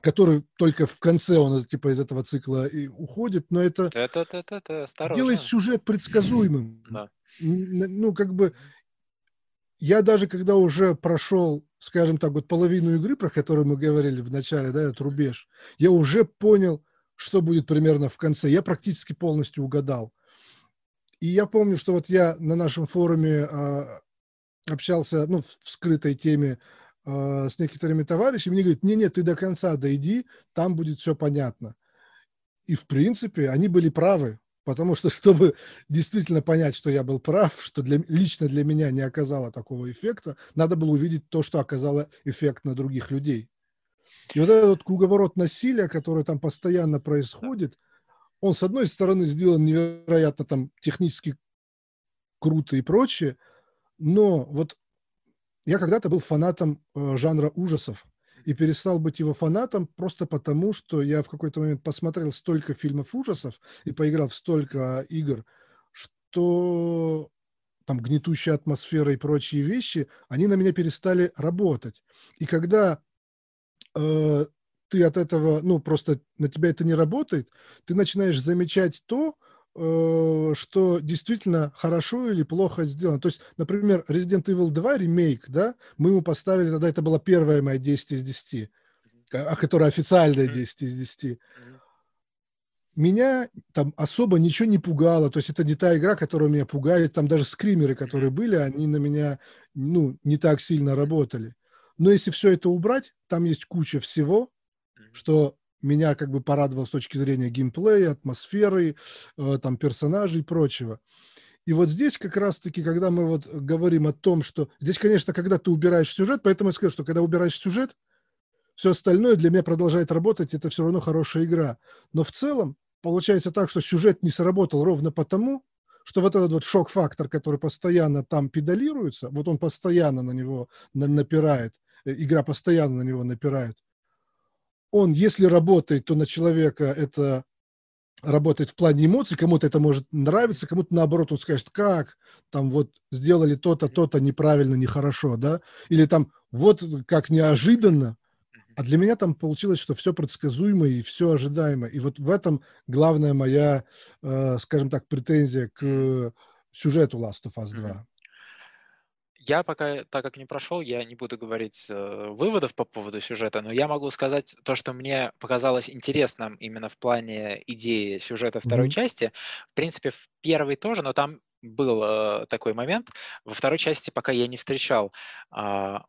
который только в конце он типа из этого цикла и уходит, но это, это, это, это, делает сюжет предсказуемым. Да. Ну, как бы я даже когда уже прошел, скажем так, вот половину игры, про которую мы говорили в начале, да, этот рубеж, я уже понял, что будет примерно в конце. Я практически полностью угадал. И я помню, что вот я на нашем форуме э, общался, ну, в скрытой теме э, с некоторыми товарищами, мне говорят, не-не, ты до конца дойди, там будет все понятно. И, в принципе, они были правы. Потому что, чтобы действительно понять, что я был прав, что для, лично для меня не оказало такого эффекта, надо было увидеть то, что оказало эффект на других людей. И вот этот круговорот насилия, который там постоянно происходит, он, с одной стороны, сделан невероятно там технически круто и прочее, но вот я когда-то был фанатом э, жанра ужасов и перестал быть его фанатом просто потому, что я в какой-то момент посмотрел столько фильмов ужасов и поиграл в столько игр, что там гнетущая атмосфера и прочие вещи, они на меня перестали работать. И когда э, ты от этого, ну, просто на тебя это не работает, ты начинаешь замечать то, что действительно хорошо или плохо сделано. То есть, например, Resident Evil 2 ремейк, да, мы ему поставили, тогда это была первая моя 10 из 10, а которая официальная 10 из 10. Меня там особо ничего не пугало, то есть это не та игра, которая меня пугает, там даже скримеры, которые были, они на меня, ну, не так сильно работали. Но если все это убрать, там есть куча всего, что меня как бы порадовал с точки зрения геймплея, атмосферы, э, там, персонажей и прочего. И вот здесь как раз-таки, когда мы вот говорим о том, что... Здесь, конечно, когда ты убираешь сюжет, поэтому я скажу, что когда убираешь сюжет, все остальное для меня продолжает работать, это все равно хорошая игра. Но в целом получается так, что сюжет не сработал ровно потому, что вот этот вот шок-фактор, который постоянно там педалируется, вот он постоянно на него напирает, э, игра постоянно на него напирает, он, если работает, то на человека это работает в плане эмоций, кому-то это может нравиться, кому-то наоборот он скажет, как, там вот сделали то-то, то-то неправильно, нехорошо, да, или там вот как неожиданно, а для меня там получилось, что все предсказуемо и все ожидаемо. И вот в этом главная моя, э, скажем так, претензия к сюжету Last of Us 2. Я пока, так как не прошел, я не буду говорить э, выводов по поводу сюжета, но я могу сказать то, что мне показалось интересным именно в плане идеи сюжета второй mm-hmm. части. В принципе, в первой тоже, но там был э, такой момент. Во второй части пока я не встречал. А,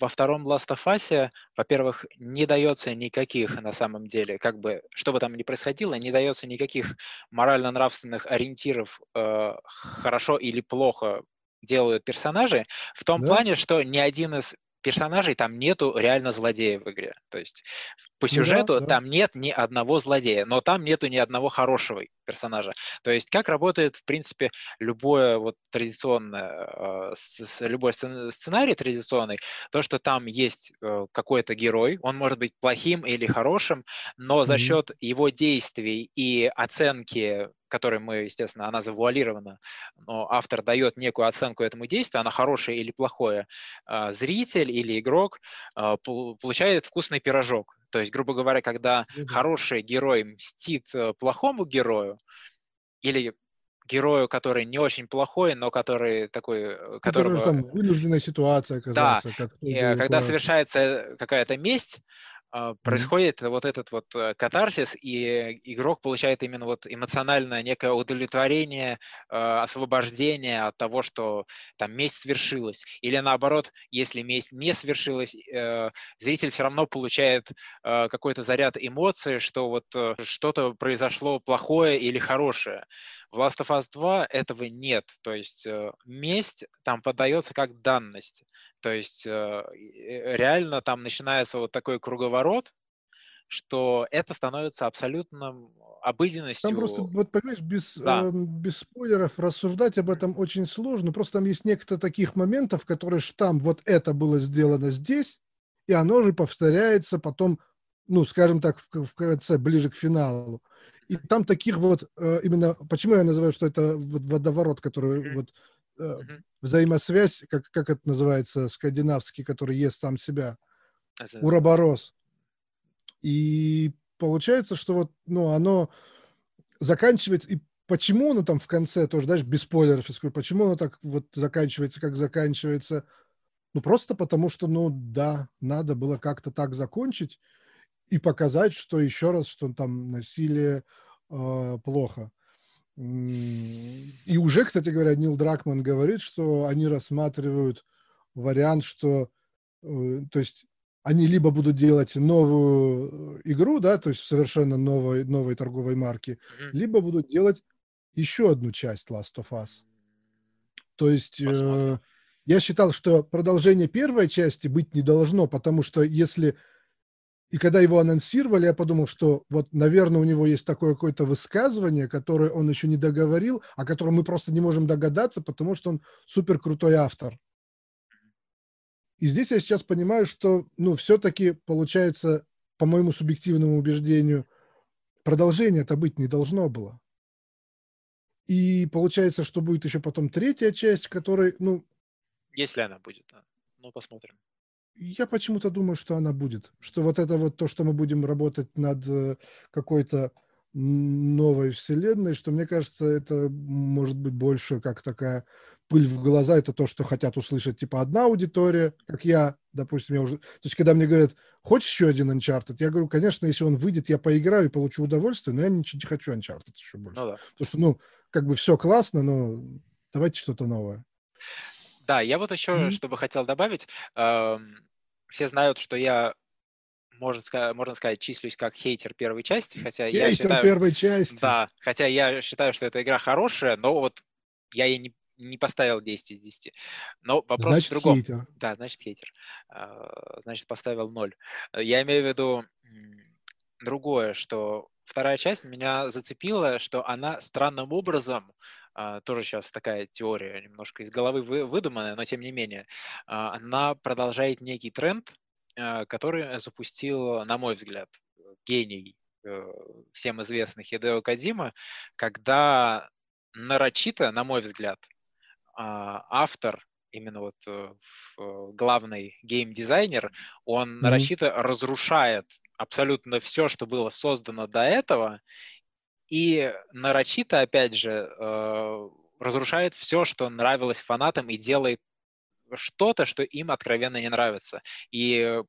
во втором Last of Us, во-первых, не дается никаких на самом деле, как бы, что бы там ни происходило, не дается никаких морально-нравственных ориентиров э, хорошо или плохо делают персонажи, в том да? плане, что ни один из персонажей там нету реально злодея в игре. То есть по сюжету ну, да, да. там нет ни одного злодея, но там нету ни одного хорошего персонажа. То есть как работает, в принципе, любое вот традиционное, э, любой сценарий традиционный, то, что там есть э, какой-то герой, он может быть плохим или хорошим, но за счет его действий и оценки которой мы, естественно, она завуалирована, но автор дает некую оценку этому действию, она хорошее или плохое, а, зритель или игрок а, получает вкусный пирожок. То есть, грубо говоря, когда mm-hmm. хороший герой мстит э, плохому герою, или герою, который не очень плохой, но который такой... Э, которого... там вынужденная ситуация оказался. Да, как э, когда совершается какая-то месть, происходит mm-hmm. вот этот вот э, катарсис, и игрок получает именно вот эмоциональное некое удовлетворение, а, освобождение от того, что там месть свершилась. Или наоборот, если месть не свершилась, э, зритель все равно получает э, какой-то заряд эмоций, что вот что-то произошло плохое или хорошее. В Last of Us 2 этого нет. То есть месть там подается как данность. То есть э, э, реально там начинается вот такой круговорот, что это становится абсолютно обыденностью. Там просто, вот понимаешь, без, да. э, без спойлеров рассуждать об этом очень сложно. Просто там есть некоторые таких моментов, которые там вот это было сделано здесь, и оно же повторяется потом, ну, скажем так, в, в конце, ближе к финалу. И там таких вот э, именно, почему я называю, что это вот водоворот, который mm-hmm. вот э, взаимосвязь, как, как это называется, скандинавский, который ест сам себя, Это... уроборос. И получается, что вот, ну, оно заканчивается, и почему оно там в конце тоже, даже без спойлеров, я скажу, почему оно так вот заканчивается, как заканчивается, ну, просто потому что, ну, да, надо было как-то так закончить и показать, что еще раз, что там насилие э, плохо. И уже, кстати говоря, Нил Дракман говорит, что они рассматривают вариант, что, э, то есть, они либо будут делать новую э, игру, да, то есть совершенно новой, новой торговой марки, mm-hmm. либо будут делать еще одну часть Last of Us. То есть э, я считал, что продолжение первой части быть не должно, потому что если и когда его анонсировали, я подумал, что вот, наверное, у него есть такое какое-то высказывание, которое он еще не договорил, о котором мы просто не можем догадаться, потому что он супер крутой автор. И здесь я сейчас понимаю, что, ну, все-таки получается, по моему субъективному убеждению, продолжение это быть не должно было. И получается, что будет еще потом третья часть, которой, ну... Если она будет, да. Ну, посмотрим. Я почему-то думаю, что она будет. Что вот это вот то, что мы будем работать над э, какой-то новой вселенной, что мне кажется, это может быть больше как такая пыль в глаза, это то, что хотят услышать типа одна аудитория, как я, допустим, я уже... То есть, когда мне говорят, хочешь еще один Uncharted? Я говорю, конечно, если он выйдет, я поиграю и получу удовольствие, но я ничего не хочу Uncharted еще больше. Ну, да. Потому что, ну, как бы все классно, но давайте что-то новое. Да, я вот еще, mm-hmm. чтобы хотел добавить, эм, все знают, что я можно сказать, можно сказать, числюсь как хейтер первой части, хотя хейтер я считаю... первой части. Да, хотя я считаю, что эта игра хорошая, но вот я ей не, не поставил 10 из 10. Но вопрос значит, в другом. Хейтер. Да, значит, хейтер. А, значит, поставил 0. Я имею в виду другое, что вторая часть меня зацепила, что она странным образом тоже сейчас такая теория немножко из головы выдуманная, но тем не менее, а, она продолжает некий тренд, а, который запустил, на мой взгляд, гений э, всем известный Хидео Кадима, когда нарочито, на мой взгляд, автор, именно вот э, главный гейм-дизайнер, он mm-hmm. нарочито разрушает абсолютно все, что было создано до этого, и нарочито, опять же, э, разрушает все, что нравилось фанатам, и делает что-то, что им откровенно не нравится. И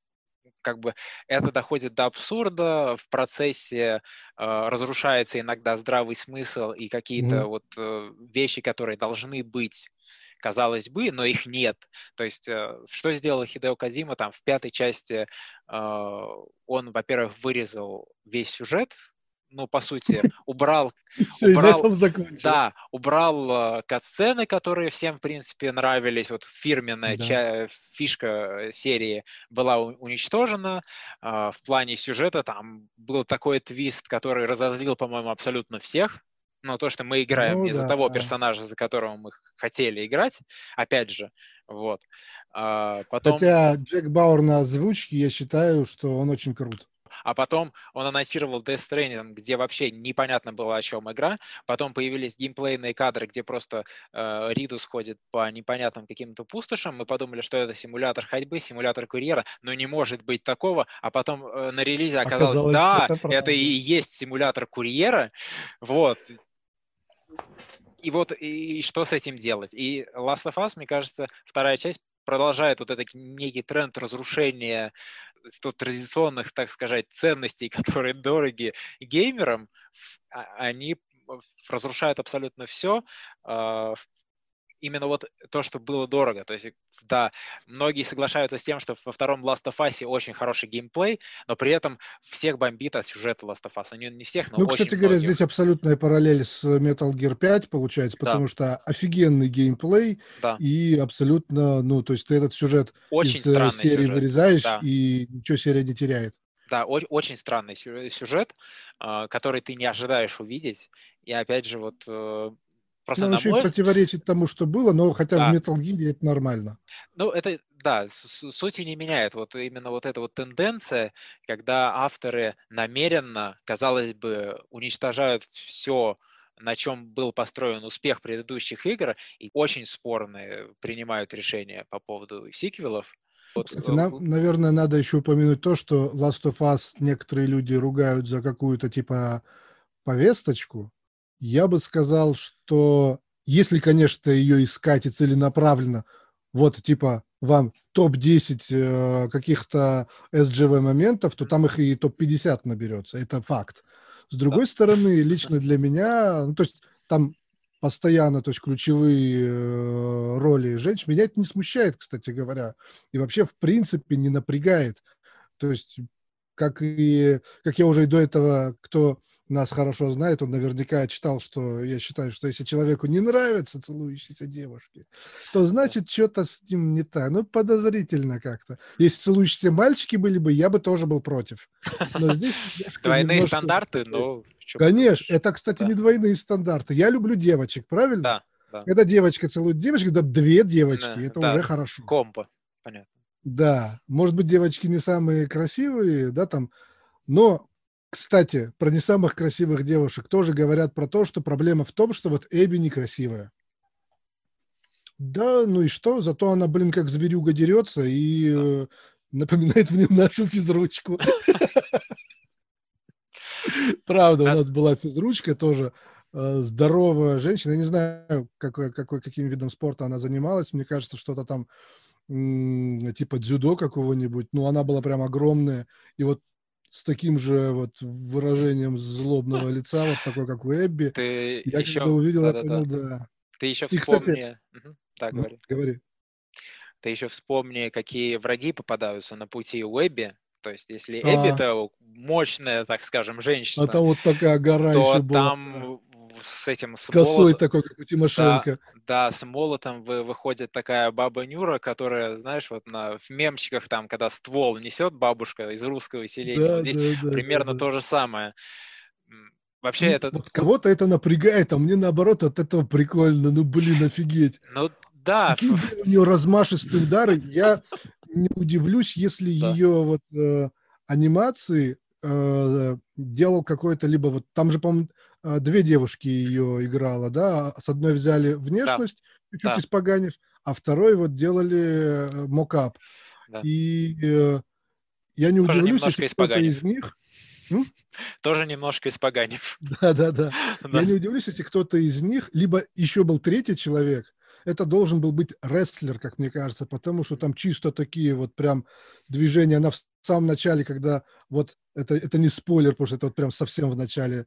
как бы это доходит до абсурда, в процессе э, разрушается иногда здравый смысл и какие-то mm-hmm. вот э, вещи, которые должны быть, казалось бы, но их нет. То есть э, что сделал Хидео Кадима там в пятой части? Э, он, во-первых, вырезал весь сюжет ну, по сути, убрал... убрал да, убрал катсцены, которые всем, в принципе, нравились. Вот фирменная да. ча- фишка серии была уничтожена. В плане сюжета там был такой твист, который разозлил, по-моему, абсолютно всех. Но то, что мы играем ну, из-за да, того да. персонажа, за которого мы хотели играть, опять же, вот. А потом... Хотя Джек Бауэр на озвучке, я считаю, что он очень крут. А потом он анонсировал Death Stranding, где вообще непонятно было, о чем игра. Потом появились геймплейные кадры, где просто э, Ридус ходит по непонятным каким-то пустошам. Мы подумали, что это симулятор ходьбы, симулятор курьера, но не может быть такого. А потом э, на релизе оказалось, оказалось да, это, это и есть симулятор курьера. Вот и вот и, и что с этим делать? И Last of Us, мне кажется, вторая часть продолжает вот этот некий тренд разрушения традиционных, так сказать, ценностей, которые дороги геймерам, а, они разрушают абсолютно все, а, именно вот то, что было дорого. То есть, да, многие соглашаются с тем, что во втором Last of Us очень хороший геймплей, но при этом всех бомбит от сюжета Last of Us. Не, не всех, но Ну, кстати многих. говоря, здесь абсолютная параллель с Metal Gear 5 получается, потому да. что офигенный геймплей да. и абсолютно, ну, то есть ты этот сюжет очень из э, серии сюжет. вырезаешь, да. и ничего серия не теряет. Да, очень странный сюжет, а, который ты не ожидаешь увидеть. И опять же, вот э, Просто ну, еще и противоречит тому, что было, но хотя да. в Metal Gear это нормально. Ну, это, да, сути не меняет. Вот именно вот эта вот тенденция, когда авторы намеренно, казалось бы, уничтожают все, на чем был построен успех предыдущих игр, и очень спорные принимают решения по поводу сиквелов. Вот, Кстати, нам, наверное, надо еще упомянуть то, что Last of Us некоторые люди ругают за какую-то типа повесточку, я бы сказал, что если, конечно, ее искать и целенаправленно, вот типа вам топ-10 э, каких-то SGV моментов, то там их и топ-50 наберется. Это факт. С другой да. стороны, лично для меня, ну, то есть там постоянно, то есть ключевые э, роли женщин, меня это не смущает, кстати говоря, и вообще в принципе не напрягает. То есть, как и, как я уже и до этого, кто нас хорошо знает, он наверняка читал, что я считаю, что если человеку не нравятся целующиеся девушки, то значит что-то с ним не так. Ну, подозрительно как-то. Если целующиеся мальчики были бы, я бы тоже был против. Но здесь Двойные немножко... стандарты, но... Конечно, это, кстати, да. не двойные стандарты. Я люблю девочек, правильно? Да. да. Когда девочка целует девочку, да, две девочки, да, это да. уже хорошо. Комбо, понятно. Да, может быть, девочки не самые красивые, да, там, но кстати, про не самых красивых девушек тоже говорят про то, что проблема в том, что вот Эбби некрасивая. Да, ну и что? Зато она, блин, как зверюга дерется и э, напоминает мне нашу физручку. Правда, у нас была физручка тоже э, здоровая женщина. Я не знаю, какой, какой, каким видом спорта она занималась. Мне кажется, что-то там типа дзюдо какого-нибудь. Ну, она была прям огромная. И вот с таким же вот выражением злобного лица, вот такой, как у Эбби. Ты я еще... когда увидел, да, я понял, да. да. Ты еще И, вспомни... Кстати... Угу. Так, ну, говори. говори. Ты еще вспомни, какие враги попадаются на пути у Эбби. То есть, если а. Это мощная, так скажем, женщина, а там вот такая гора то еще была. там с этим... С Косой молот... такой, как у Тимошенко. Да, да, с молотом вы, выходит такая баба Нюра, которая, знаешь, вот на, в мемчиках там, когда ствол несет бабушка из русского селения, да, вот здесь да, примерно да, да. то же самое. Вообще ну, это... Вот кого-то это напрягает, а мне наоборот от этого прикольно. Ну, блин, офигеть. Ну, да. Какие у нее размашистые удары. Я не удивлюсь, если да. ее вот э, анимации э, делал какой-то либо вот там же, по-моему, две девушки ее играла, да, с одной взяли внешность, да. чуть-чуть да. испоганив, а второй вот делали э, мокап. Да. И э, я не Тоже удивлюсь, если кто-то из них... Тоже немножко испоганив. Да, да, да. Я не удивлюсь, если кто-то из них, либо еще был третий человек, это должен был быть рестлер, как мне кажется, потому что там чисто такие вот прям движения. Она в самом начале, когда вот это, это не спойлер, потому что это вот прям совсем в начале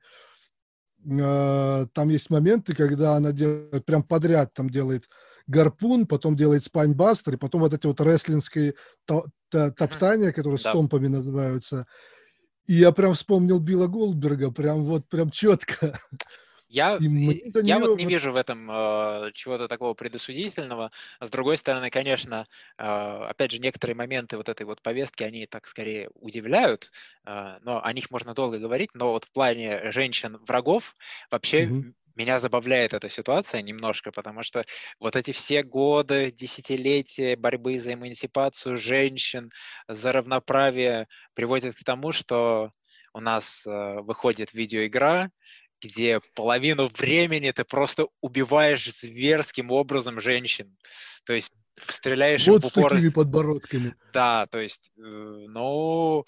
там есть моменты, когда она делает прям подряд, там делает гарпун, потом делает спайнбастер, и потом вот эти вот рестлинские топтания, которые да. стомпами называются. И я прям вспомнил Билла Голдберга, прям вот, прям четко. Я, я вот не вижу в этом э, чего-то такого предосудительного. С другой стороны, конечно, э, опять же, некоторые моменты вот этой вот повестки, они так скорее удивляют, э, но о них можно долго говорить, но вот в плане женщин-врагов вообще mm-hmm. меня забавляет эта ситуация немножко, потому что вот эти все годы, десятилетия борьбы за эмансипацию женщин, за равноправие приводят к тому, что у нас выходит видеоигра, где половину времени ты просто убиваешь зверским образом женщин. То есть стреляешь вот в упор. с такими подбородками. Да, то есть, э, ну,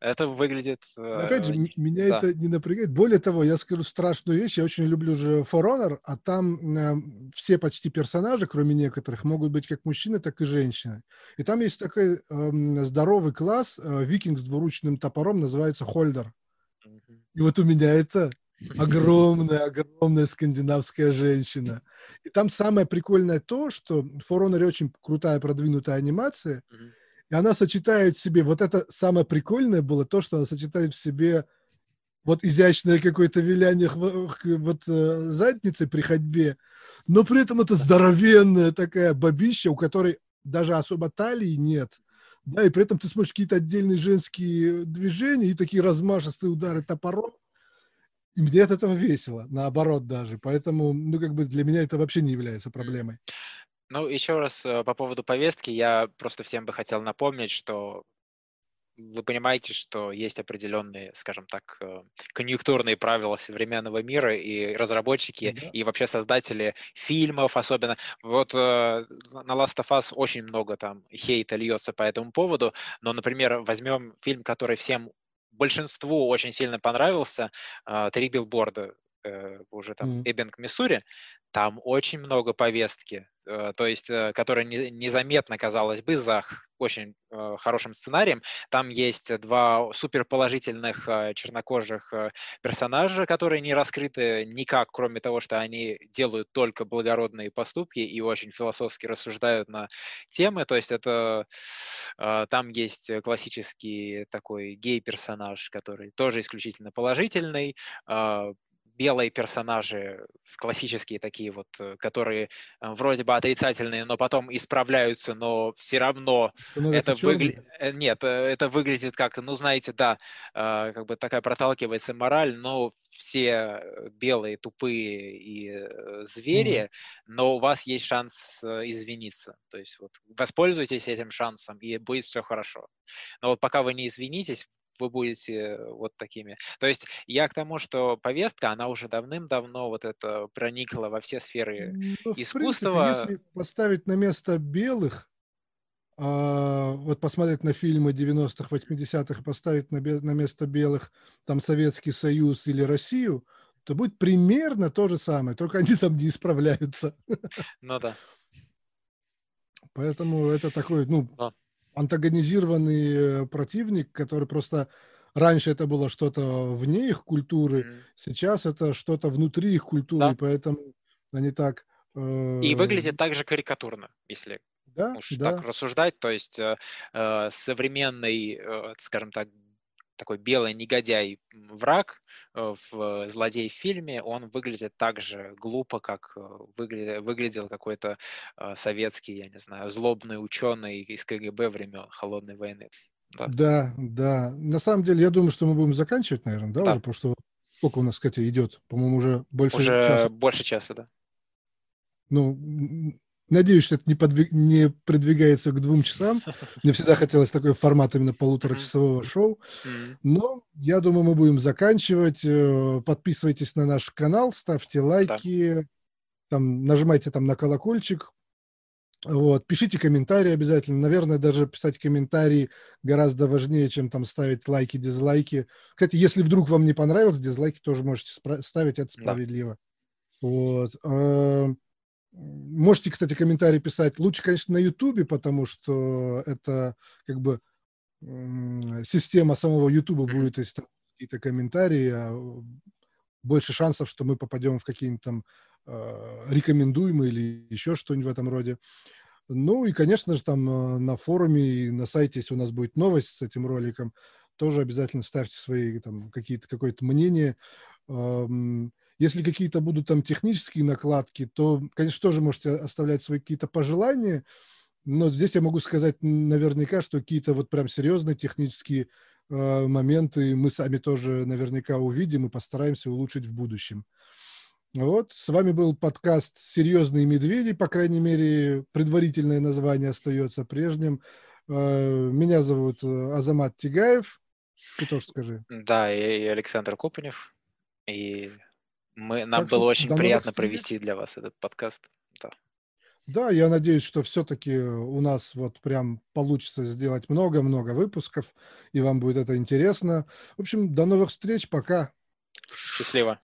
это выглядит... Опять же, меня да. это не напрягает. Более того, я скажу страшную вещь. Я очень люблю же For Honor, а там э, все почти персонажи, кроме некоторых, могут быть как мужчины, так и женщины. И там есть такой э, здоровый класс, э, викинг с двуручным топором, называется Хольдер. И вот у меня это огромная, огромная скандинавская женщина. И там самое прикольное то, что For Honor очень крутая продвинутая анимация, и она сочетает в себе, вот это самое прикольное было, то, что она сочетает в себе вот изящное какое-то виляние вот э, задницей при ходьбе, но при этом это здоровенная такая бабища, у которой даже особо талии нет. Да, и при этом ты смотришь какие-то отдельные женские движения и такие размашистые удары топором. И мне от этого весело, наоборот даже. Поэтому, ну, как бы для меня это вообще не является проблемой. Ну, еще раз э, по поводу повестки, я просто всем бы хотел напомнить, что вы понимаете, что есть определенные, скажем так, э, конъюнктурные правила современного мира, и разработчики, да. и вообще создатели фильмов особенно. Вот э, на Last of Us очень много там хейта льется по этому поводу, но, например, возьмем фильм, который всем большинству очень сильно понравился э, «Три билборда», э, уже там mm. Эббинг, Миссури, там очень много повестки, э, то есть, э, которая не, незаметно, казалось бы, за очень э, хорошим сценарием. Там есть два суперположительных чернокожих персонажа, которые не раскрыты никак, кроме того, что они делают только благородные поступки и очень философски рассуждают на темы. То есть это там есть классический такой гей-персонаж, который тоже исключительно положительный, белые персонажи, классические такие вот, э, которые э, вроде бы отрицательные, но потом исправляются, но все равно это выглядит... Э, нет, это выглядит как, ну, знаете, да, как бы такая проталкивается мораль, но все белые, тупые и звери, mm-hmm. но у вас есть шанс извиниться. То есть вот воспользуйтесь этим шансом, и будет все хорошо. Но вот пока вы не извинитесь, вы будете вот такими. То есть я к тому, что повестка, она уже давным-давно вот это проникла во все сферы ну, искусства. Принципе, если поставить на место белых, а, вот посмотреть на фильмы 90-х, 80-х, поставить на, на место белых там Советский Союз или Россию, то будет примерно то же самое, только они там не исправляются. Ну да. Поэтому это такой, ну, да антагонизированный э, противник, который просто раньше это было что-то вне их культуры, mm-hmm. сейчас это что-то внутри их культуры, да. поэтому они так... Э... И выглядит также карикатурно, если да, уж да. так рассуждать, то есть э, э современный, э, скажем так, такой белый негодяй враг э, в злодей в фильме, он выглядит так же глупо, как э, выглядел, выглядел какой-то э, советский, я не знаю, злобный ученый из КГБ времен Холодной войны. Да. да, да. На самом деле, я думаю, что мы будем заканчивать, наверное, да, да. уже, потому что сколько у нас, кстати, идет? По-моему, уже больше уже часа. больше часа, да. Ну, Надеюсь, что это не, подвиг... не продвигается к двум часам. Мне всегда хотелось такой формат именно полуторачасового шоу. Но я думаю, мы будем заканчивать. Э, подписывайтесь на наш канал, ставьте лайки, да. там, нажимайте там на колокольчик. Вот, пишите комментарии обязательно. Наверное, даже писать комментарии гораздо важнее, чем там ставить лайки, дизлайки. Кстати, если вдруг вам не понравилось, дизлайки тоже можете ставить, это справедливо. Да. Вот. Эм, Можете, кстати, комментарии писать. Лучше, конечно, на Ютубе, потому что это как бы система самого Ютуба будет, если там какие-то комментарии, а больше шансов, что мы попадем в какие-нибудь там э, рекомендуемые или еще что-нибудь в этом роде. Ну и, конечно же, там э, на форуме и на сайте, если у нас будет новость с этим роликом, тоже обязательно ставьте свои там какие-то какое-то мнение. Если какие-то будут там технические накладки, то, конечно, тоже можете оставлять свои какие-то пожелания. Но здесь я могу сказать наверняка, что какие-то вот прям серьезные технические э, моменты мы сами тоже наверняка увидим и постараемся улучшить в будущем. Вот, с вами был подкаст «Серьезные медведи», по крайней мере, предварительное название остается прежним. Э, меня зовут э, Азамат Тигаев. Ты тоже скажи. Да, и Александр Копанев. И мы, нам так было очень приятно провести для вас этот подкаст. Да. Да, я надеюсь, что все-таки у нас вот прям получится сделать много-много выпусков, и вам будет это интересно. В общем, до новых встреч, пока. Счастливо.